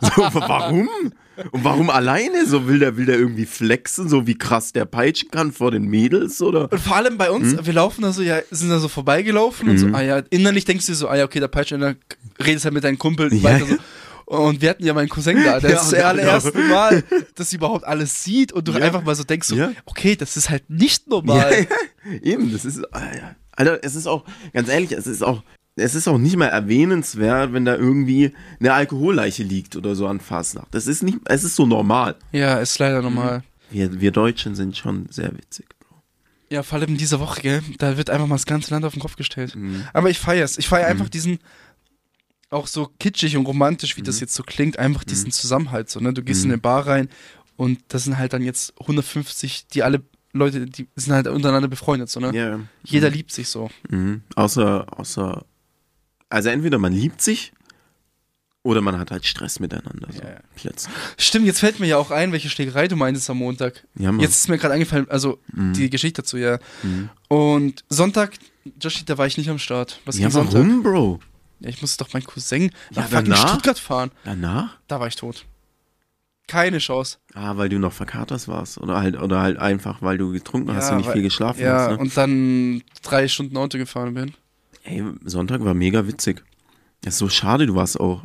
So, warum? Und warum alleine? So will der, will der irgendwie flexen, so wie krass der peitschen kann vor den Mädels oder? Und vor allem bei uns, Hm? wir laufen da so, ja, sind da so vorbeigelaufen und so, Mhm. ah ja, innerlich denkst du dir so, ah ja, okay, der Peitsche, und dann redest halt mit deinen Kumpel Ja, weiter so. Und wir hatten ja meinen Cousin da, der Ja, ist das ja, allererste genau. Mal, dass sie überhaupt alles sieht und du Ja. einfach mal so denkst, so, Ja. okay, das ist halt nicht normal. Eben, das ist, ah. Alter, es ist auch, ganz ehrlich, es ist auch, es ist auch nicht mehr erwähnenswert, wenn da irgendwie eine Alkoholleiche liegt oder so an Fastnacht. Das ist nicht, es ist so normal. Ja, ist leider normal. Wir, wir Deutschen sind schon sehr witzig, Bro. Ja, vor allem in dieser Woche, gell, da wird einfach mal das ganze Land auf den Kopf gestellt. Mhm. Aber ich feier's. Ich feier einfach diesen, auch so kitschig und romantisch, wie Mhm. das jetzt so klingt, einfach diesen Zusammenhalt so, ne? Du gehst in eine Bar rein und das sind halt dann jetzt 150, die alle Leute, die sind halt untereinander befreundet, so, ne? Ja. Jeder liebt sich so. Mhm. Außer, außer, also entweder man liebt sich oder man hat halt Stress miteinander. So. Ja, ja. Plötzlich. Stimmt, jetzt fällt mir ja auch ein, welche Schlägerei du meintest am Montag. Ja, Mann. Jetzt ist mir gerade eingefallen, also Mhm. die Geschichte dazu, ja. Mhm. Und Sonntag, Joshi, da war ich nicht am Start. Was Ja, ging Sonntag? warum, Bro? Ja, ich musste doch meinen Cousin Ja, nach fucking danach? Stuttgart fahren. Danach? Da war ich tot. Keine Chance. Ah, weil du noch verkatert warst. Oder halt, oder halt einfach, weil du getrunken hast Ja, und nicht weil- viel geschlafen Ja, hast. Ne? und dann drei Stunden Auto gefahren bin. Ey, Sonntag war mega witzig. Das ist so schade, du warst auch.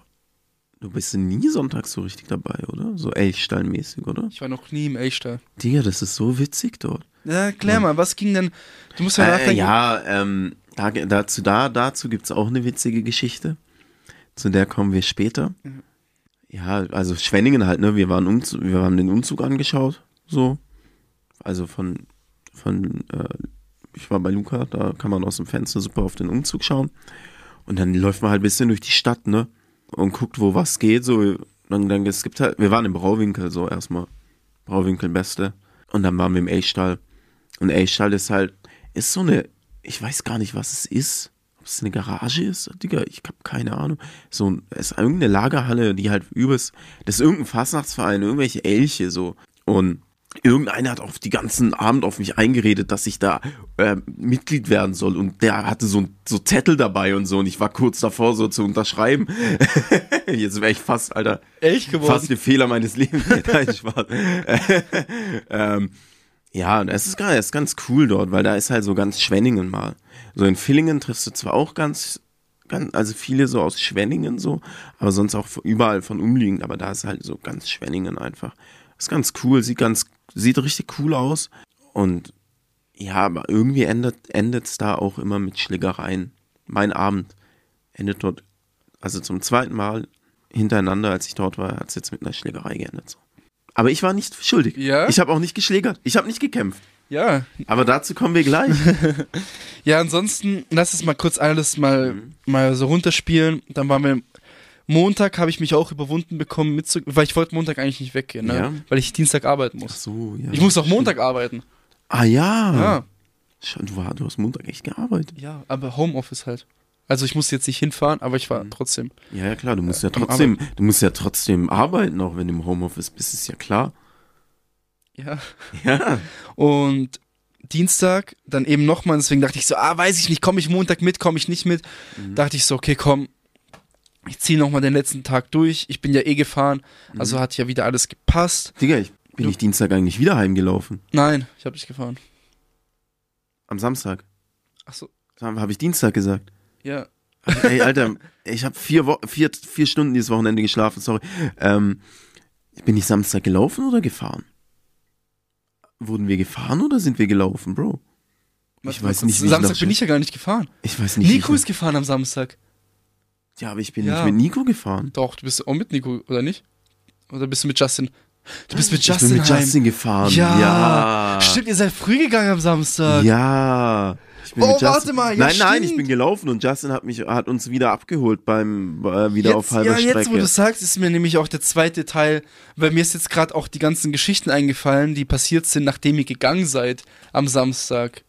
Du bist nie sonntags so richtig dabei, oder? So Elchstall-mäßig, oder? Ich war noch nie im Elchstall. Digga, das ist so witzig dort. Ja, klär mal, was ging denn? Du musst ja Äh, nachdenken. ja, ähm, da, dazu, da, dazu gibt's auch eine witzige Geschichte. Zu der kommen wir später. Ja, also Schwenningen halt, ne? Wir waren Umzug, wir haben den Umzug angeschaut, so. Also von, von, äh, ich war bei Luca, da kann man aus dem Fenster super auf den Umzug schauen. Und dann läuft man halt ein bisschen durch die Stadt, ne? Und guckt, wo was geht, so. Dann, dann, es gibt halt, wir waren im Brauwinkel, so erstmal. Brauwinkel Beste. Und dann waren wir im Elchstall. Und Elchstall ist halt, ist so eine, ich weiß gar nicht, was es ist. Ob es eine Garage ist? Digga, ich hab keine Ahnung. So, es ist irgendeine Lagerhalle, die halt übers, das ist irgendein Fastnachtsverein, irgendwelche Elche, so. Und irgendeiner hat auf die ganzen Abend auf mich eingeredet, dass ich da äh, Mitglied werden soll. Und der hatte so, so Zettel dabei und so. Und ich war kurz davor, so zu unterschreiben. Jetzt wäre ich fast, Alter, Elch geworden. fast der Fehler meines Lebens. Nein, Spaß. ähm, ja, und es ist, es ist ganz cool dort, weil da ist halt so ganz Schwenningen mal. So in Villingen triffst du zwar auch ganz, ganz, also viele so aus Schwenningen so, aber sonst auch überall von umliegend, aber da ist halt so ganz Schwenningen einfach. Ist ganz cool, sieht ganz, sieht richtig cool aus und Ja, aber irgendwie endet es da auch immer mit Schlägereien. Mein Abend endet dort, also zum zweiten Mal hintereinander, als ich dort war, hat es jetzt mit einer Schlägerei geendet. So. Aber ich war nicht schuldig. Ja? Ich habe auch nicht geschlägert. Ich habe nicht gekämpft. Ja. Aber dazu kommen wir gleich. Ja, ansonsten, lass es mal kurz alles mal, Mhm. mal so runterspielen. Dann waren wir. Montag habe ich mich auch überwunden bekommen, mitzu weil ich wollte Montag eigentlich nicht weggehen, ne? Ja. weil ich Dienstag arbeiten Ach muss. so, ja. Ich muss auch Montag arbeiten. Ah ja. Ja, du, war, du hast Montag echt gearbeitet. ja, aber Homeoffice halt. Also ich muss jetzt nicht hinfahren, aber ich Mhm. war trotzdem. Ja, ja, klar, du musst ja am trotzdem, du musst ja trotzdem arbeiten, auch wenn du im Homeoffice bist, ist ja klar. Ja. Ja. Und Dienstag dann eben nochmal, deswegen dachte ich so, ah, weiß ich nicht, komme ich Montag mit, komme ich nicht mit. Mhm. Dachte ich so, okay, komm, ich ziehe nochmal den letzten Tag durch. Ich bin ja eh gefahren, also hat ja wieder alles gepasst. Digga, ich bin Du- ich Dienstag eigentlich wieder heimgelaufen. Nein, ich habe nicht gefahren. Am Samstag. Ach so, Habe ich Dienstag gesagt. ja. Ey, Alter, ich habe vier, Wo vier, vier Stunden dieses Wochenende geschlafen, sorry. Ähm, bin ich Samstag gelaufen oder gefahren? Wurden wir gefahren oder sind wir gelaufen, Bro? Ich mal weiß nicht, wie ich Samstag noch- bin ich ja gar nicht gefahren. Ich weiß nicht. Nico ich- ist gefahren am Samstag. Ja, aber ich bin Ja. nicht mit Nico gefahren. Doch, du bist auch mit Nico, oder nicht? Oder bist du mit Justin? Du bist mit ich Justin bin mit heim. Justin gefahren. Ja. Ja. Stimmt, ihr seid früh gegangen am Samstag. Ja. Ich bin Oh, mit Justin- warte mal, ja, Nein, nein, stimmt. ich bin gelaufen und Justin hat mich, hat uns wieder abgeholt beim äh, wieder jetzt, auf halber ja, Strecke. jetzt, wo du sagst, ist mir nämlich auch der zweite Teil, weil mir ist jetzt gerade auch die ganzen Geschichten eingefallen, die passiert sind, nachdem ihr gegangen seid am Samstag.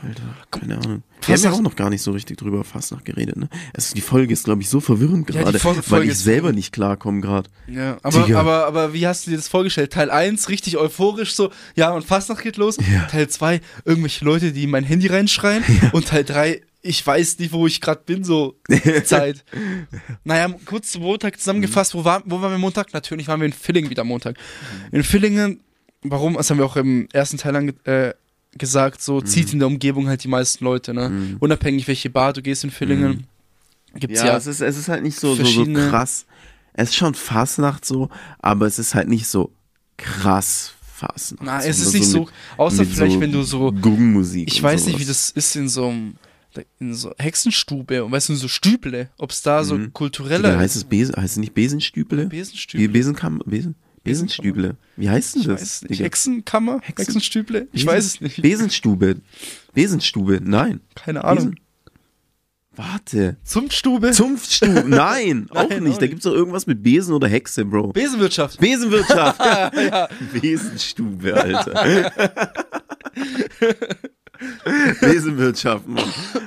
Alter, keine Ahnung. Wir haben ja auch noch gar nicht so richtig drüber Fastnacht geredet, ne? Also die Folge ist, glaube ich, so verwirrend Ja, gerade, weil ich selber nicht klarkomme gerade. Ja, aber, Digga. aber, aber wie hast du dir das vorgestellt? Teil 1, richtig euphorisch so, ja, und Fastnacht geht los. Ja. Teil 2, irgendwelche Leute, die in mein Handy reinschreien. Und Teil 3, ich weiß nicht, wo ich gerade bin, so Zeit. Naja, kurz zum Montag zusammengefasst, wo, war, wo waren wir Montag? Natürlich waren wir in Villingen wieder Montag. In Villingen, warum? Das haben wir auch im ersten Teil ange äh, gesagt, so zieht in der Umgebung halt die meisten Leute, ne? Unabhängig welche Bar du gehst in Villingen. Gibt's Ja, ja, es, ist, es ist halt nicht so, so, so krass. Es ist schon Fastnacht so, aber es ist halt nicht so krass Fastnacht. Na, es ist sondern nicht so, mit- außer mit vielleicht, wenn du so Guggenmusik. Ich weiß sowas. nicht, wie das ist in so einem in so Hexenstube und weißt du, so Stüble, ob es da so Mhm. kulturelle Digga, heißt es Besen, heißt es nicht Besenstüble? Wie Besenstüble. Besenkam, Besen, Besenstüble. Wie heißt denn Ich das? es? Hexenkammer? Hexen- Hexenstüble? Ich Besen- weiß es nicht. Besenstube. Besenstube, nein. Keine Ahnung. Besen- Warte. Zunftstube? Zunftstube, nein, auch Nein, nicht. auch Da gibt's doch irgendwas mit Besen oder Hexe, Bro. Besenwirtschaft. Besenwirtschaft. Besenstube, Alter. Besenwirtschaft, Mann.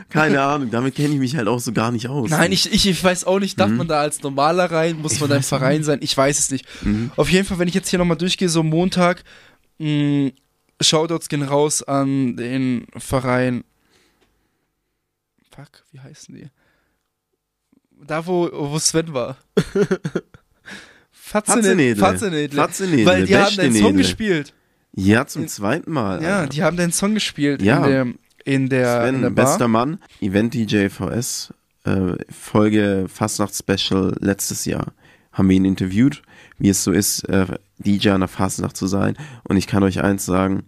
Keine Ahnung, damit kenne ich mich halt auch so gar nicht aus. Nein, ich, ich, ich weiß auch nicht, darf man da als Normaler rein? Muss Mhm. Ich man da im Verein sein? Ich weiß es nicht. Mhm. Auf jeden Fall, wenn ich jetzt hier nochmal durchgehe, so Montag, mh, Shoutouts gehen raus an den Verein. Fuck, wie heißen die? Da, wo, wo Sven war. Fatzenedle. Fatzenedle. Fatzenedle. Weil die haben beste deinen Song Nedle. gespielt. Ja, zum zweiten Mal. Ja, Alter. die haben deinen Song gespielt Ja. in der, in der, Sven, in der Bar. bester Mann, Event-DJ VS, äh, Folge Fastnacht-Special letztes Jahr. Haben wir ihn interviewt, wie es so ist, äh, DJ an der Fastnacht zu sein. Und ich kann euch eins sagen,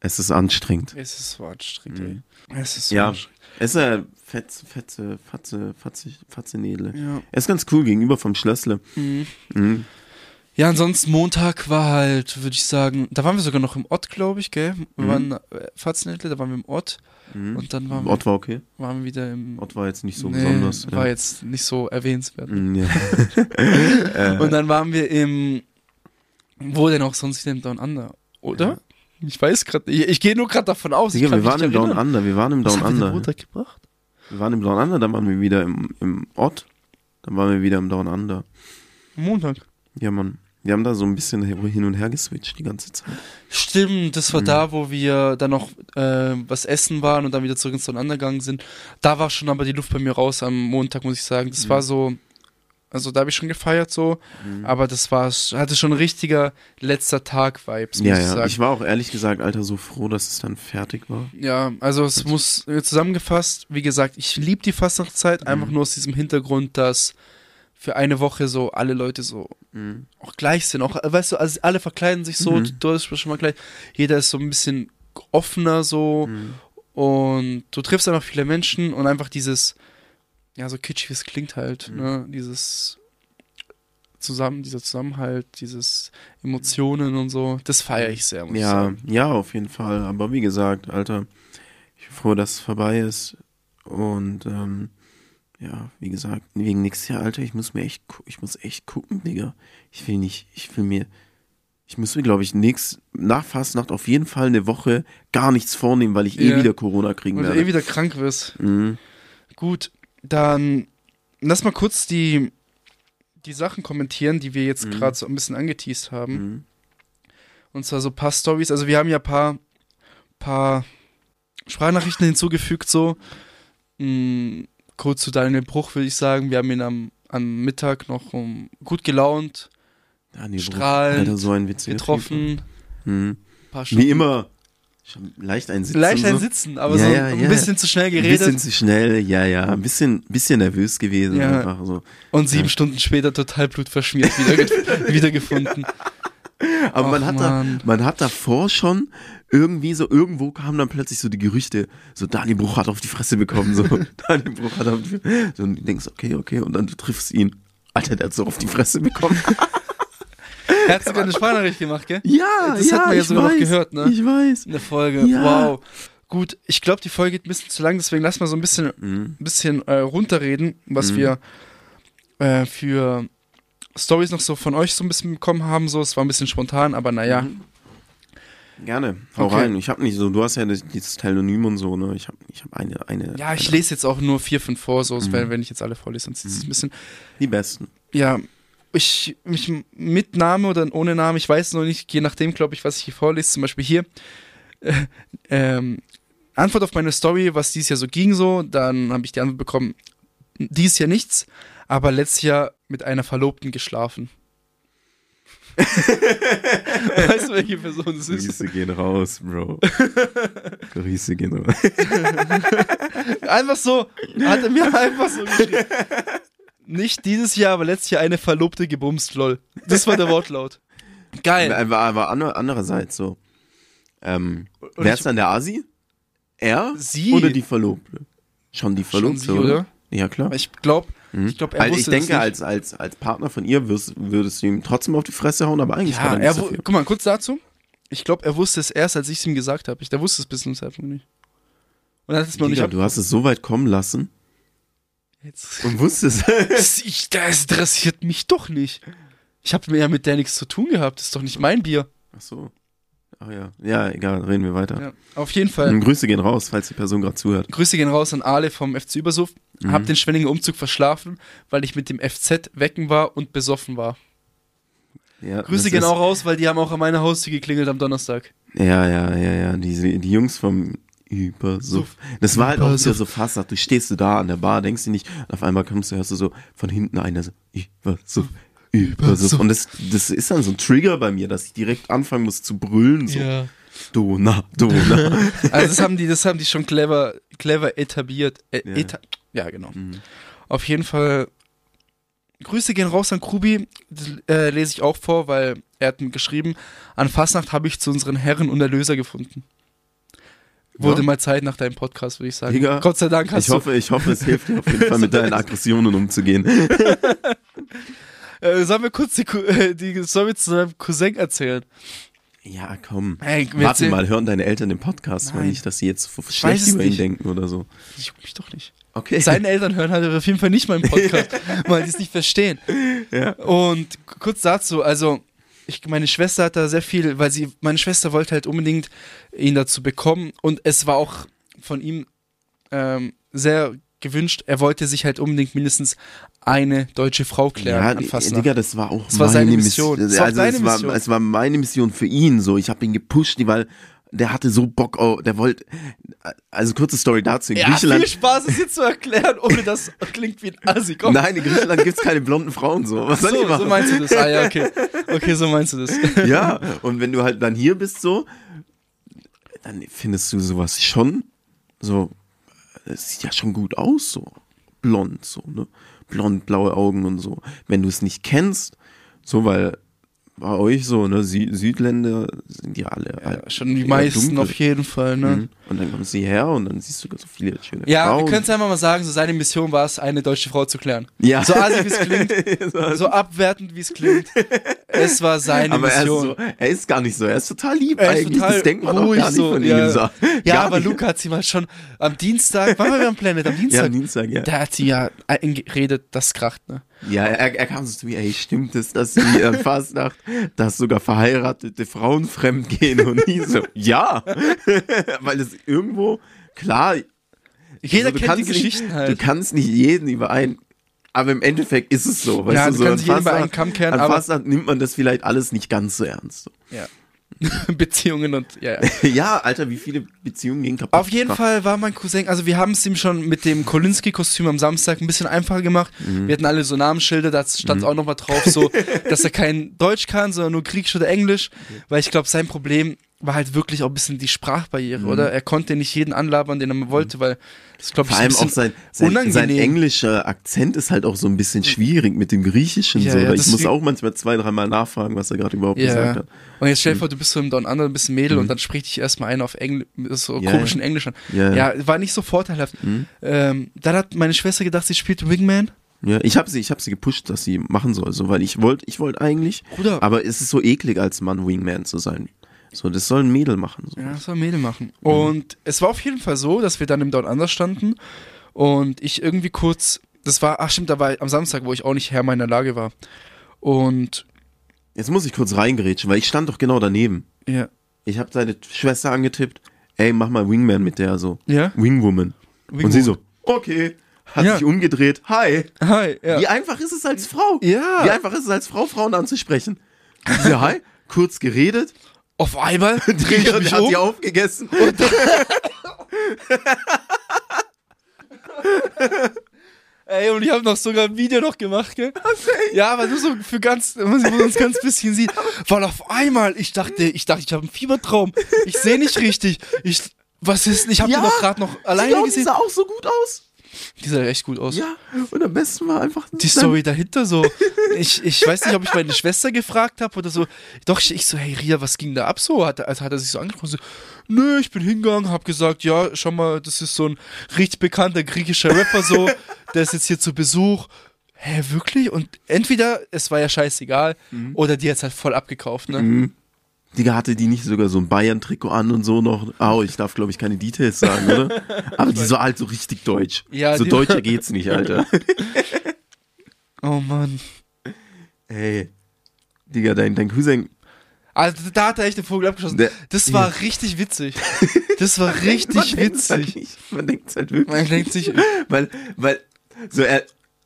es ist anstrengend. Es ist so anstrengend, Mhm. Es ist so Ja, anstrengend. es ist äh, fetze, fetze, fatze, fatze, fatze Nedle. Ja. Er ist ganz cool gegenüber vom Schlössle. Mhm. Mhm. Ja, ansonsten Montag war halt, würde ich sagen, da waren wir sogar noch im Ott, glaube ich, gell? Wir Mhm. waren äh, Fatzenettle, da waren wir im Ott Mhm. und dann waren, Ort war okay. wir, waren wir wieder im Ort war jetzt nicht so Nee, besonders. War ja. jetzt nicht so erwähnenswert. Mhm, ja. äh, Und dann waren wir im, wo denn auch sonst wieder im Down Under, oder? Ich weiß gerade, ich, ich gehe nur gerade davon aus. Digga, wir waren nicht im Down erinnern. Under, wir waren im Was Down Under. Montag gebracht? Wir waren im Down Under, dann waren wir wieder im, im Ort. Dann waren wir wieder im Down Under. Montag. Ja, Mann. Wir haben da so ein bisschen hin und her geswitcht die ganze Zeit. Stimmt, das war Mhm. da, wo wir dann noch äh, was essen waren und dann wieder zurück ins Down Under gegangen sind. Da war schon aber die Luft bei mir raus am Montag, muss ich sagen. Das Mhm. war so, also da habe ich schon gefeiert so, aber das war, hatte schon ein richtiger letzter Tag-Vibes, muss Ja, ich ja. sagen. Ich war auch ehrlich gesagt, Alter, so froh, dass es dann fertig war. Ja, also es muss äh, zusammengefasst, wie gesagt, ich liebe die Fastnachtzeit, einfach Mhm. nur aus diesem Hintergrund, dass für eine Woche so alle Leute so Mhm. auch gleich sind. Auch, äh, weißt du, also alle verkleiden sich so, Mhm. du hast schon mal gleich. Jeder ist so ein bisschen offener so Mhm. und du triffst einfach viele Menschen und einfach dieses, ja, so kitschig wie es klingt halt, Mhm. ne, dieses zusammen, dieser Zusammenhalt, dieses Emotionen und so, das feiere ich sehr, Ja, sagen. ja, auf jeden Fall. Aber wie gesagt, Alter, ich bin froh, dass es vorbei ist. Und ähm, ja, wie gesagt, wegen nächstes Jahr, Alter, ich muss mir echt, ich muss echt gucken, Digga. Ich will nicht, ich will mir, ich muss mir, glaube ich, nächst, nach Fastnacht auf jeden Fall eine Woche gar nichts vornehmen, weil ich eh Ja. wieder Corona kriegen Weil du werde. eh wieder krank wirst. Mhm. Gut, dann lass mal kurz die, die Sachen kommentieren, die wir jetzt Mhm. gerade so ein bisschen angeteased haben. Mhm. Und zwar so ein paar Stories. Also wir haben ja ein paar, paar Sprachnachrichten hinzugefügt, so. Mm, kurz zu Daniel Bruch würde ich sagen, wir haben ihn am, am Mittag noch um, gut gelaunt Daniel Strahlend Alter, so ein getroffen. Typ. Mhm. Wie immer. Leicht ein Sitzen. Leicht ein so. Sitzen, aber Ja, so ja, ein ja. bisschen zu schnell Ein geredet. bisschen zu schnell, ja, ja. Ein bisschen, bisschen nervös gewesen. Einfach so. und sieben. Stunden später total blutverschmiert wieder, ge- wiedergefunden. Aber man Och, hat, da, man hat davor schon irgendwie so, irgendwo kamen dann plötzlich so die Gerüchte, so Daniel Bruch hat auf die Fresse bekommen, so Daniel Bruch hat auf die Fresse. So, und du denkst, okay, okay, und dann du triffst ihn. Alter, der hat so auf die Fresse bekommen. Er hat sogar eine Sprachnachricht gemacht, gell? ja, Das ja, hat man ja sogar noch gehört, ne? Ich weiß. In der Folge. Ja. Wow. Gut, ich glaube, die Folge geht ein bisschen zu lang, deswegen lass mal so ein bisschen, Mhm. ein bisschen äh, runterreden, was Mhm. wir äh, für Stories noch so von euch so ein bisschen bekommen haben. So, es war ein bisschen spontan, aber naja. Mhm. Gerne, hau Okay. rein. Ich habe nicht so, du hast ja dieses Telonym und so, ne? Ich habe ich hab eine, eine. Ja, ich eine, lese jetzt auch nur vier, fünf vor, so, Mhm. wenn, wenn ich jetzt alle vorlese, dann ist es ein bisschen. Die besten. Ja, ich, mich mit Name oder ohne Name, ich weiß noch nicht, je nachdem, glaube ich, was ich hier vorlese. Zum Beispiel hier. Äh, ähm, Antwort auf meine Story, was dieses Jahr so ging, so. Dann habe ich die Antwort bekommen, dies Jahr nichts, aber letztes Jahr mit einer Verlobten geschlafen. weißt du, welche Person es ist? Grüße gehen raus, Bro. Grüße gehen raus. Einfach so, hat er mir einfach so geschrieben. Nicht dieses Jahr, aber letztes Jahr eine Verlobte gebumst, lol. Das war der Wortlaut. Geil. Aber, aber ander- andererseits so. Ähm, wer ist dann der Asi? Er Sie. oder die Verlobte? Schon die Verlobte, sie, oder? Ja, klar. Ich glaube, Mhm. ich glaube, er wusste ich denke, nicht. als, als, als Partner von ihr wirst, würdest du ihm trotzdem auf die Fresse hauen, aber eigentlich Ja, kann er er, nichts wu- dafür. guck mal, kurz dazu. Ich glaube, er wusste es erst, als ich es ihm gesagt habe. Ich, der wusste es bis zum Zeitpunkt nicht. Und er hat es noch nicht Digga, du hast es so weit kommen lassen Jetzt. und wusstest. Ich, das interessiert mich doch nicht. Ich habe mir ja mit der nichts zu tun gehabt. Das ist doch nicht mein Bier. Ach so. Ach ja. Ja, egal, reden wir weiter. Ja, auf jeden Fall. Und Grüße gehen raus, falls die Person gerade zuhört. Grüße gehen raus an Ale vom FC Übersuff. Mhm. Hab den Schwenninger Umzug verschlafen, weil ich mit dem FZ wecken war und besoffen war. Ja, Grüße gehen auch raus, weil die haben auch an meiner Haustür geklingelt am Donnerstag. Ja, ja, ja, ja. Die, die Jungs vom Übersuff. Das war halt auch Übersuff. so fast, du stehst du da an der Bar, denkst du nicht, und auf einmal kommst du, hörst du so von hinten einer so, Übersuff, Übersuff. Und das, das ist dann so ein Trigger bei mir, dass ich direkt anfangen muss zu brüllen, so. Dona, Dona. Also das haben die, das haben die schon clever, clever etabliert. Äh, Ja. Eta ja, genau. Mhm. Auf jeden Fall. Grüße gehen raus an Krubi. Das, äh, lese ich auch vor, weil er hat mir geschrieben, an Fastnacht habe ich zu unseren Herren und Erlöser gefunden. Wurde Ja. mal Zeit nach deinem Podcast, würde ich sagen. Digga, Gott sei Dank hast Ich hoffe, ich hoffe, es hilft dir auf jeden Fall mit deinen Aggressionen umzugehen. Äh, sollen wir kurz die, äh, die Story zu deinem Cousin erzählen? Ja, komm. Hey, Warte mal, hören deine Eltern den Podcast, weil Nein. nicht, dass sie jetzt schlecht über ihn denken oder so. Ich juck mich doch nicht. Okay. Seine Eltern hören halt auf jeden Fall nicht meinen Podcast, weil die es nicht verstehen. Ja. Und kurz dazu, also ich, meine Schwester hat da sehr viel, weil sie, meine Schwester wollte halt unbedingt ihn dazu bekommen und es war auch von ihm ähm, sehr gewünscht, er wollte sich halt unbedingt mindestens eine deutsche Frau klären Ja, an Fastnacht. Digga, das war auch Das war meine seine Mission. Mission. Das war also es, war, Mission. es war meine Mission für ihn so. Ich habe ihn gepusht, weil der hatte so Bock, auf, der wollte, also kurze Story dazu. In ja, viel Griechenland, Spaß, es jetzt zu erklären, ohne dass es klingt wie ein Assi. Komm. nein, in Griechenland gibt's keine blonden Frauen so. Was soll ich so, machen? so meinst du das. Ah ja, okay. Okay, so meinst du das. ja, und wenn du halt dann hier bist so, dann findest du sowas schon so, es sieht ja schon gut aus so, blond so, ne? Blond, blaue Augen und so. Wenn du es nicht kennst, so weil bei euch so, ne? Sü Südländer sind ja alle. Ja, halt schon die meisten dunkel. auf jeden Fall, ne? Mhm. Und dann kommen sie her und dann siehst du so viele schöne Ja, Frauen. wir können es einfach mal sagen, so seine Mission war es, eine deutsche Frau zu klären. Ja. So assi, wie es klingt, so abwertend, wie es klingt. Es war seine aber er ist, Mission. so, er ist gar nicht so, er ist total lieb Er eigentlich. total das denkt man auch gar nicht so, von ja. ihm. So. Ja, Gar aber nicht. Luca hat sie mal schon am Dienstag, wann waren wir am Planet? Am Ja, Dienstag? am Dienstag, ja. Da hat sie ja geredet, das kracht, ne? Ja, er, er kam so zu mir, ey, stimmt es, dass die äh, Fastnacht, dass sogar verheiratete Frauen fremd gehen und nie so, ja, weil es irgendwo, klar, Jeder so, du kennt die kannst Geschichten nicht, halt. Du kannst nicht jeden überein, aber im Endeffekt ist es so, weißt Ja, du, so kannst an Fastnacht- einen Kamm kehren, an aber- Fastnacht nimmt man das vielleicht alles nicht ganz so ernst. So. Ja. Beziehungen und, ja, ja. ja, Alter, wie viele Beziehungen gehen kaputt? Auf jeden Fall war mein Cousin, also wir haben es ihm schon mit dem Kolinski-Kostüm am Samstag ein bisschen einfacher gemacht. Mhm. Wir hatten alle so Namensschilder, da stand auch noch mal drauf, so, dass er kein Deutsch kann, sondern nur Griechisch oder Englisch, weil ich glaube, sein Problem war halt wirklich auch ein bisschen die Sprachbarriere, Mhm. oder? Er konnte nicht jeden anlabern, den er wollte, weil das glaube ich Vor allem ist ein auch sein, sein, sein englischer Akzent ist halt auch so ein bisschen schwierig mit dem Griechischen. Ja, so. ja, ich muss auch manchmal zwei, dreimal nachfragen, was er gerade überhaupt Ja. gesagt hat. Und jetzt stell dir vor, du bist so im Down Under, ein bisschen Mädel und dann spricht dich erstmal einer auf Englisch, so Mhm. Ja, komischen. Englisch an. Ja, war nicht so vorteilhaft. Ähm, dann hat meine Schwester gedacht, sie spielt Wingman. Ja, ich habe sie, ich habe sie gepusht, dass sie machen soll, so, weil ich wollte, ich wollte eigentlich, Bruder. aber es ist so eklig als Mann Wingman zu sein. So, das soll ein Mädel machen. So. Ja, das soll Mädel machen. Und es war auf jeden Fall so, dass wir dann im Down Under standen und ich irgendwie kurz, das war, ach stimmt, da war am Samstag, wo ich auch nicht Herr meiner Lage war. Und Jetzt muss ich kurz reingerätschen, weil ich stand doch genau daneben. ja, Ich habe seine Schwester angetippt, ey, mach mal Wingman mit der so. Ja? Wingwoman. Und sie so, okay. Hat Ja. sich umgedreht, hi. hi, ja. Wie einfach ist es als Frau? Ja. Wie einfach ist es als Frau, Frauen anzusprechen? Ja, hi, kurz geredet, Auf einmal drehe ich mich hat um. die aufgegessen. Ey, und ich habe noch sogar ein Video noch gemacht, gell? Ja, aber nur so für ganz, man uns ganz bisschen sieht. Weil auf einmal, ich dachte, ich dachte, ich habe einen Fiebertraum. Ich sehe nicht richtig. Ich, was ist, ich habe Ja, den doch gerade noch alleine die gesehen. sah auch so gut aus. Die sah echt gut aus. Ja, und am besten war einfach Die Story dahinter so. Ich, ich weiß nicht, ob ich meine Schwester gefragt habe oder so. Doch, ich, ich so, hey Ria, was ging da ab so? Hat, also hat er sich so angeguckt und so, nö, ich bin hingegangen, hab gesagt, ja, schau mal, das ist so ein richtig bekannter griechischer Rapper so, der ist jetzt hier zu Besuch. Hä, wirklich? Und entweder, es war ja scheißegal, oder die hat's halt voll abgekauft, ne? Mhm. Digga, hatte die nicht sogar so ein Bayern-Trikot an und so noch? Au, ich darf, glaube ich, keine Details sagen, oder? Aber die so halt so richtig deutsch. Ja, so deutscher geht's nicht, Alter. Oh Mann. Ey. Digga, dein, dein Cousin, Also da hat er echt den Vogel abgeschossen. Der- Das war richtig witzig. Das war richtig halt witzig. nicht. Man denkt halt wirklich. Man denkt sich, Weil, weil, so er,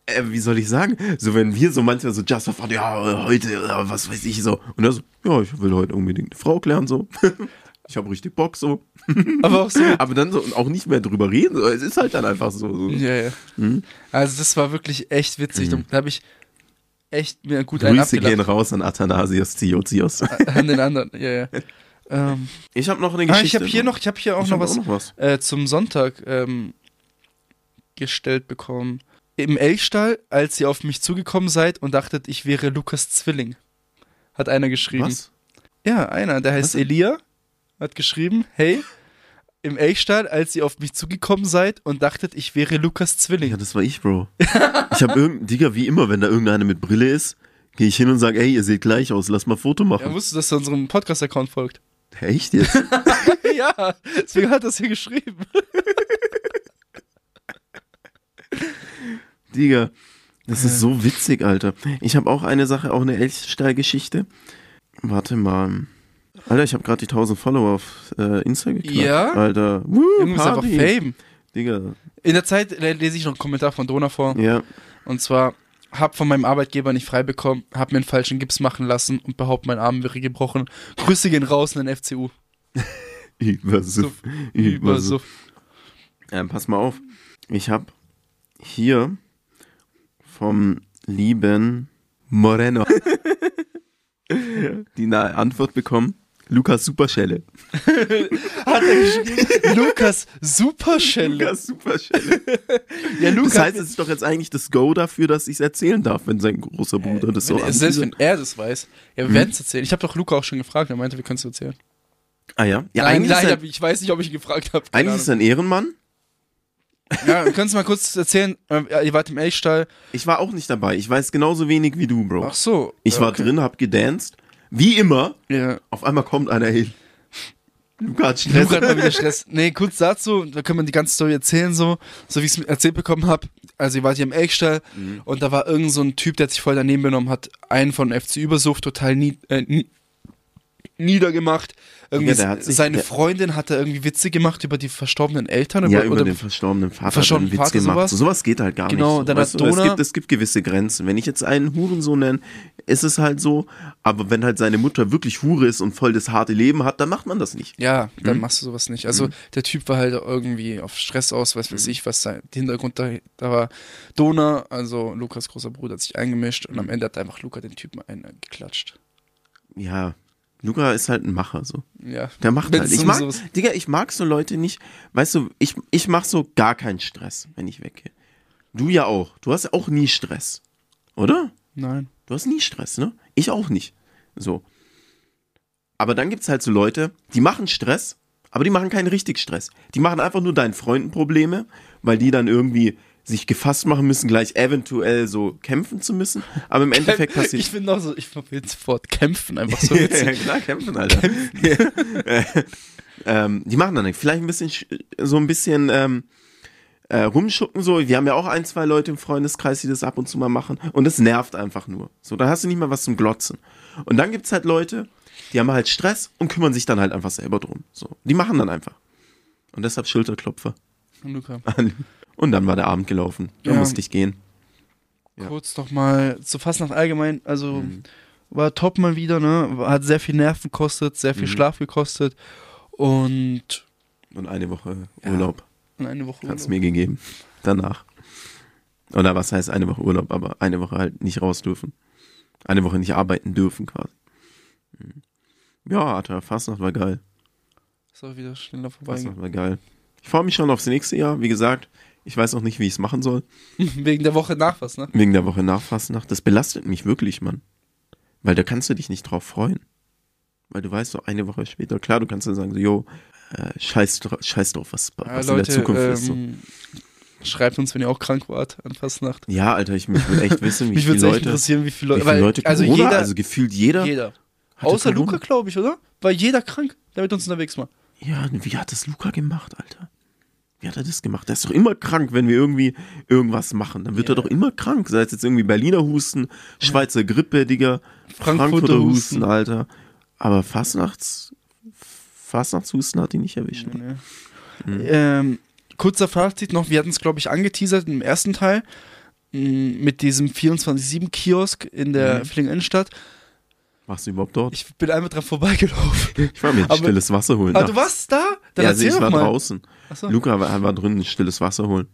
er, wie soll ich sagen? So, wenn wir so manchmal so just fahren, ja, heute, oder was weiß ich, so. Und er so, ja, ich will heute unbedingt eine Frau klären, so. Ich habe richtig Bock, so. aber auch so. Aber dann so, auch nicht mehr drüber reden, so. es ist halt dann einfach so. so. Ja, ja. Mhm. Also das war wirklich echt witzig. Da habe ich echt mir gut einen Grüße gehen abgelacht. raus an Athanasius Ziozios. An den anderen, ja, ja. Ähm, Ich habe noch eine ah, Geschichte. ich habe hier noch, ich habe hier auch Ich noch was, auch noch was. Äh, zum Sonntag ähm, gestellt bekommen. Im Elchstall, als ihr auf mich zugekommen seid und dachtet, ich wäre Lukas Zwilling, hat einer geschrieben. Was? Ja, einer, der heißt Was? Elia, hat geschrieben, hey, im Elchstall, als ihr auf mich zugekommen seid und dachtet, ich wäre Lukas Zwilling. Ja, das war ich, Bro. Ich habe irgend, Digga, wie immer, wenn da irgendeiner mit Brille ist, gehe ich hin und sage, ey, ihr seht gleich aus, lass mal ein Foto machen. wusste, dass er unserem Podcast-Account folgt. Echt jetzt? ja, deswegen hat er es hier geschrieben. Digga, das ist so witzig, Alter. Ich habe auch eine Sache, auch eine Elchstall-Geschichte. Warte mal. Alter, ich habe gerade die 1000 Follower auf äh, Insta geknackt. Ja? Alter. Woo, Junge ist einfach. Fame. Digga, In der Zeit le- lese ich noch einen Kommentar von Dona vor. ja. Und zwar, hab von meinem Arbeitgeber nicht frei bekommen, hab mir einen falschen Gips machen lassen und behaupt, mein Arm wäre gebrochen. Grüße gehen raus in den FCU. Übersuff. Übersuff. Ähm, pass mal auf. Ich habe hier vom lieben Moreno die Antwort bekommen. Lukas Superschelle. Hat er geschrieben? Lukas Superschelle. Lukas Superschelle. Ja, Lukas. Das heißt, es ist doch jetzt eigentlich das Go dafür, dass ich es erzählen darf, wenn sein großer Bruder das so wenn, selbst anbietet. wenn er das weiß. Ja, wir Mhm. werden es erzählen. Ich habe doch Luca auch schon gefragt. Er meinte, wir können es erzählen. Ah ja? Ja, nein, eigentlich, nein, ist hab- er, ich weiß nicht, ob ich ihn gefragt habe. eigentlich ist er ein Ehrenmann. Ja, können es mal kurz erzählen. Ja, ihr wart im Elchstall. Ich war auch nicht dabei. Ich weiß genauso wenig wie du, Bro. Ach so. Ich Ja, war okay. drin, hab gedanced. Wie immer. Ja. Auf einmal kommt einer hin. Luca hat Stress. Luca hat mal wieder Stress. Nee, kurz dazu, da können wir die ganze Story erzählen, so, so wie ich es erzählt bekommen habe. Also, ihr wart hier im Elchstall Mhm. und da war irgend so ein Typ, der hat sich voll daneben benommen hat, einen von FC Übersucht total nie, äh, nie, niedergemacht. Irgendwie Ja, sich- seine Freundin hat da irgendwie Witze gemacht über die verstorbenen Eltern. Ja, oder, über oder den verstorbenen Vater verstorbenen er Witz Vater, gemacht. sowas. So, sowas geht halt gar Genau, nicht. So. dann hat du, es, Dona- gibt, es gibt gewisse Grenzen. Wenn ich jetzt einen Huren so nenne, ist es halt so. Aber wenn halt seine Mutter wirklich Hure ist und voll das harte Leben hat, dann macht man das nicht. Ja, dann Mhm. machst du sowas nicht. Also der Typ war halt irgendwie auf Stress aus, was Mhm. weiß ich, was sein Hintergrund da, da war. Dona, also Lukas großer Bruder, hat sich eingemischt und Mhm. am Ende hat einfach Luca den Typen eingeklatscht. Ja, Luca ist halt ein Macher so. Ja. Der macht halt. Ich mag, sowas- Digga, ich mag so Leute nicht. Weißt du, ich, ich mach so gar keinen Stress, wenn ich weggehe. Du ja auch. Du hast auch nie Stress. Oder? Nein. Du hast nie Stress, ne? Ich auch nicht. So. Aber dann gibt's halt so Leute, die machen Stress, aber die machen keinen richtig Stress. Die machen einfach nur deinen Freunden Probleme, weil die dann irgendwie sich gefasst machen müssen, gleich eventuell so kämpfen zu müssen. Aber im Endeffekt passiert. Ich finde auch so, ich will sofort kämpfen, einfach so ja, klar, kämpfen, Alter. ähm, die machen dann vielleicht ein bisschen, sch- so ein bisschen ähm, äh, rumschucken so. Wir haben ja auch ein, zwei Leute im Freundeskreis, die das ab und zu mal machen. Und es nervt einfach nur. So, da hast du nicht mal was zum Glotzen. Und dann gibt's halt Leute, die haben halt Stress und kümmern sich dann halt einfach selber drum. So, die machen dann einfach. Und deshalb Schulterklopfer. Luca. Und dann war der Abend gelaufen. Da Ja. musste ich gehen. Ja. Kurz noch mal zu Fastnacht allgemein, also Mhm. war top mal wieder, ne? Hat sehr viel Nerven gekostet, sehr viel Mhm. Schlaf gekostet und Und eine Woche Ja. Urlaub. eine Woche Hat's Urlaub. mir gegeben. Danach. Oder was heißt eine Woche Urlaub, aber eine Woche halt nicht raus dürfen. Eine Woche nicht arbeiten dürfen quasi. Mhm. Ja, Alter, Fastnacht war geil. Ist auch wieder schneller vorbei. Fastnacht war geil. Ich freue mich schon aufs nächste Jahr. Wie gesagt, ich weiß auch nicht, wie ich es machen soll. Wegen der Woche nach was, ne? Wegen der Woche nach Fastnacht. Das belastet mich wirklich, Mann. Weil da kannst du dich nicht drauf freuen. Weil du weißt, so eine Woche später, klar, du kannst dann sagen, so, yo, äh, scheiß, dra- scheiß drauf, was, Ja, was in der Zukunft ist. So. ähm, Schreibt uns, wenn ihr auch krank wart an Fastnacht. Ja, Alter, ich mich würde echt wissen, wie Mich viele Leute, interessieren, wie viele wie Leute. viele weil- Leute also Corona, jeder, also gefühlt jeder. jeder. Außer Corona. Luca, glaube ich, oder? War jeder krank, der mit uns unterwegs war. Ja, wie hat das Luca gemacht, Alter? Wie hat er das gemacht? Der ist doch immer krank, wenn wir irgendwie irgendwas machen. Dann wird er doch immer krank. Sei es jetzt irgendwie Berliner Husten, Schweizer Grippe, Digga, Frankfurter Frankfurter, Husten. Husten, Alter. Aber Fastnachts, Fastnachtshusten hat ihn nicht erwischt. Nee. Mhm. Ähm, kurzer Fazit noch, wir hatten es, glaube ich, angeteasert im ersten Teil mit diesem 24-7-Kiosk in der Mhm. Villingen Innenstadt. Warst du überhaupt dort? Ich bin einmal dran vorbeigelaufen. Ich war mir Aber- stilles Wasser holen. Ah, du warst da? Dann ja, also ich war mal. draußen. So. Luca war, war drin, stilles Wasser holen.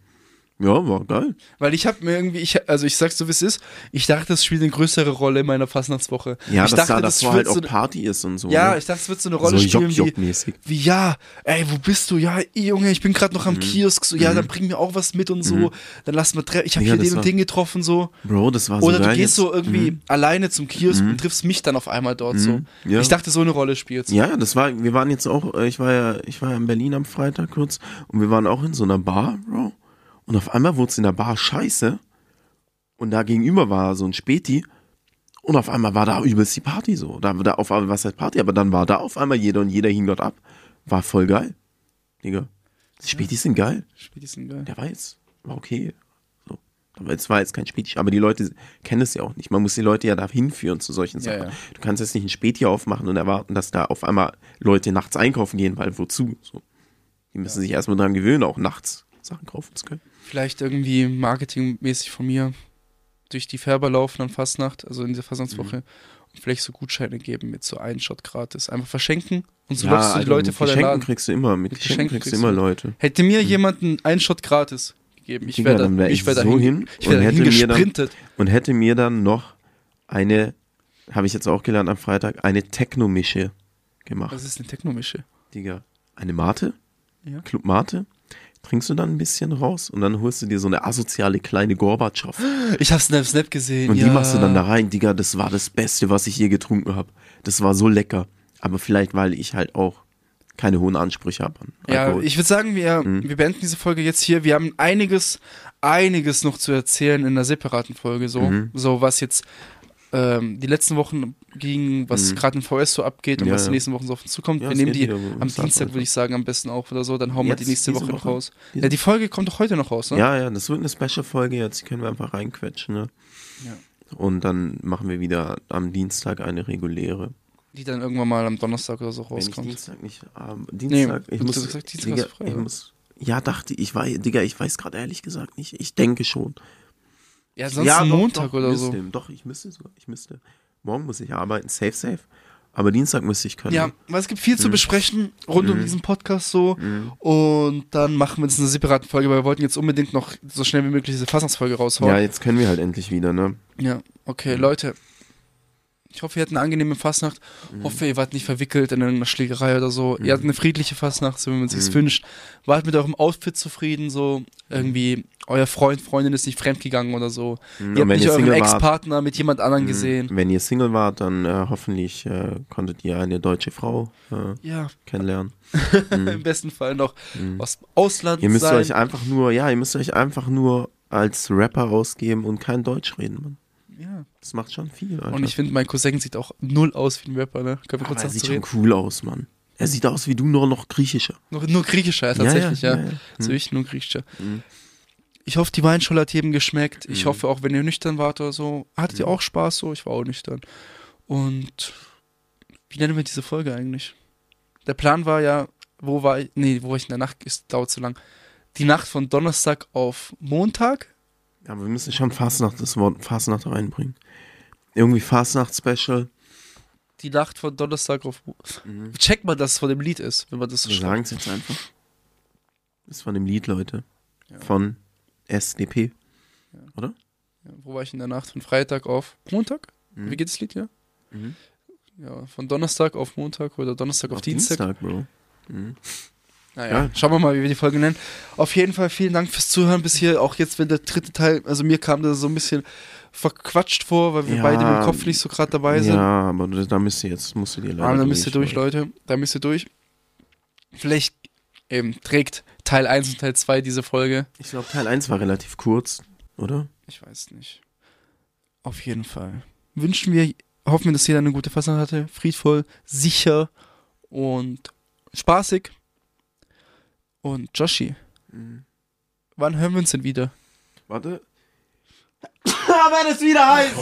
Ja, war geil. Weil ich habe mir irgendwie, ich, also ich sag's so wie es ist, ich dachte, das spielt eine größere Rolle in meiner Fastnachtswoche. Ja, ich dass dachte, da das davor halt auch so, eine- Party ist und so. Ja, ne? ich dachte, es wird so eine Rolle so spielen wie, Jock-Jock-mäßig. wie, ja, ey, wo bist du? Ja, Junge, ich bin gerade noch am Mhm. Kiosk, so, ja, Mhm. dann bring mir auch was mit und so, Mhm. dann lass mal treffen, ich habe Ja, hier den und den getroffen, so. Bro, das war so Oder du geil gehst jetzt. so irgendwie Mhm. alleine zum Kiosk Mhm. und triffst mich dann auf einmal dort so. Mhm. Ja. Ich dachte, so eine Rolle spielt's. Ja, das war, wir waren jetzt auch, äh, ich war ja, ich war ja in Berlin am Freitag kurz und wir waren auch in so einer Bar, Bro. Und auf einmal wurde es in der Bar scheiße. Und da gegenüber war so ein Späti. Und auf einmal war da übelst die Party so. Da, da auf einmal, was heißt Party? Aber dann war da auf einmal jeder und jeder hing dort ab. War voll geil. Digga. Die Spätis sind geil. Spätis sind geil. Der jetzt, war okay. So. Aber es war jetzt kein Späti. Aber die Leute kennen es ja auch nicht. Man muss die Leute ja da hinführen zu solchen Ja, Sachen. ja. Du kannst jetzt nicht ein Späti aufmachen und erwarten, dass da auf einmal Leute nachts einkaufen gehen, weil wozu? So. Die müssen sich erstmal dran gewöhnen, auch nachts Sachen kaufen zu können. Vielleicht irgendwie marketingmäßig von mir durch die Färber laufen an Fastnacht, also in dieser Fastnachtswoche, Mhm. und vielleicht so Gutscheine geben mit so einen Shot gratis. Einfach verschenken und so Ja, lockst du die Alter, Leute vor Geschenken Laden. kriegst du immer, mit, Mit Geschenken, Geschenken kriegst du immer Leute. Hätte mir jemanden einen Shot gratis gegeben, ich wäre dann wär da, ich wär so dahin, hin ich wär und dahin hätte mir dann- gesprintet. Und hätte mir dann noch eine, habe ich jetzt auch gelernt am Freitag, eine Techno-Mische gemacht. Was ist eine Techno-Mische? Digga, eine Mate, Ja. Club Mate, trinkst du dann ein bisschen raus und dann holst du dir so eine asoziale kleine Gorbatschow. Ich hab's in deinem Snap gesehen. Und ja. die machst du dann da rein, Digga, das war das Beste, was ich je getrunken habe. Das war so lecker. Aber vielleicht, weil ich halt auch keine hohen Ansprüche habe an Ja, Alkohol. ich würde sagen, wir, Mhm. wir beenden diese Folge jetzt hier. Wir haben einiges, einiges noch zu erzählen in einer separaten Folge. So, Mhm. so was jetzt ähm, die letzten Wochen ging, was Mhm. gerade in VS so abgeht und Ja, was die ja. nächsten Wochen so auf uns zukommt. Ja, wir nehmen die am Dienstag, würde ich sagen, am besten auf oder so. Dann hauen wir Jetzt, die nächste Woche, noch Woche? raus. Ja, die Folge kommt doch heute noch raus, ne? Ja, ja, das wird eine Special-Folge jetzt, die können wir einfach reinquetschen, ne? Ja. Und dann machen wir wieder am Dienstag eine reguläre. Die dann irgendwann mal am Donnerstag oder so Wenn ich rauskommt. Dienstag nicht, ähm, Dienstag, ich du muss, gesagt, Dienstag Digga, frei, ich muss, ja, dachte ich, weiß, Digga, ich weiß gerade ehrlich gesagt nicht, ich denke schon. Ja, sonst ja, doch, Montag doch, oder müsste, so. Doch, ich müsste sogar, ich müsste. Morgen muss ich arbeiten, safe, safe. Aber Dienstag müsste ich können. Ja, weil es gibt viel zu Mhm. besprechen rund um Mhm. diesen Podcast so. Mhm. Und dann machen wir jetzt eine separate Folge, weil wir wollten jetzt unbedingt noch so schnell wie möglich diese Fassungsfolge raushauen. Ja, jetzt können wir halt endlich wieder, ne? Ja, okay, Leute. Ich hoffe, ihr hattet eine angenehme Fastnacht. Mhm. Hoffe, ihr wart nicht verwickelt in einer Schlägerei oder so. Ihr hattet eine friedliche Fastnacht, so wie man sich's Mhm. wünscht. Wart mit eurem Outfit zufrieden, so. Irgendwie, euer Freund, Freundin ist nicht fremdgegangen oder so. Mhm. Ihr habt nicht ihr euren Ex-Partner mit jemand anderem Mhm. gesehen. Wenn ihr Single wart, dann äh, hoffentlich äh, konntet ihr eine deutsche Frau äh, Ja. kennenlernen. Im besten Fall noch Mhm. aus Ausland Ihr müsst sein. euch einfach nur, ja, ihr müsst euch einfach nur als Rapper ausgeben und kein Deutsch reden, Mann. Ja. Das macht schon viel, Alter. Und ich finde, mein Cousin sieht auch null aus wie ein Rapper, ne? Können wir Aber kurz er dazu sieht schon cool aus, Mann. Er sieht aus wie du, nur noch griechischer. Nur, nur griechischer, ja, tatsächlich, ja. ja, ja. So Hm. ich, nur griechischer. Mhm. Ich hoffe, die Weinschule hat jedem geschmeckt. Ich Mhm. hoffe auch, wenn ihr nüchtern wart oder so, hattet ihr Mhm. auch Spaß so? Ich war auch nüchtern. Und wie nennen wir diese Folge eigentlich? Der Plan war ja, wo war ich? Nee, wo war ich in der Nacht? Es dauert zu lang. Die Nacht von Donnerstag auf Montag? Aber wir müssen schon Fastnacht, das Wort Fastnacht reinbringen. Irgendwie Fastnacht-Special. Die Nacht von Donnerstag auf. Mhm. Check mal, dass es von dem Lied ist, wenn man das so Wir schreibt. sagen es jetzt einfach. Das ist von dem Lied, Leute. Ja. Von SDP. Ja, wo war ich in der Nacht von Freitag auf Montag? Mhm. Wie geht das Lied, ja? Mhm. Ja, von Donnerstag auf Montag oder Donnerstag auf, Auf Dienstag. Dienstag, Bro. Mhm. Naja, Ja. schauen wir mal, wie wir die Folge nennen. Auf jeden Fall vielen Dank fürs Zuhören bis hier. Auch jetzt, wenn der dritte Teil, also mir kam das so ein bisschen verquatscht vor, weil wir Ja. beide mit dem Kopf nicht so gerade dabei sind. Ja, aber da müsst ihr jetzt, musst du dir leider Ah, da müsst ihr durch, Leute. Leute. Da müsst ihr durch. Vielleicht eben trägt Teil 1 und Teil 2 diese Folge. Ich glaube, Teil 1 war relativ kurz, oder? Ich weiß nicht. Auf jeden Fall. Wünschen wir, hoffen wir, dass jeder eine gute Fassung hatte. Friedvoll, sicher und spaßig. Und Joshi, wann hören wir uns denn wieder? Warte. wenn es wieder heißt.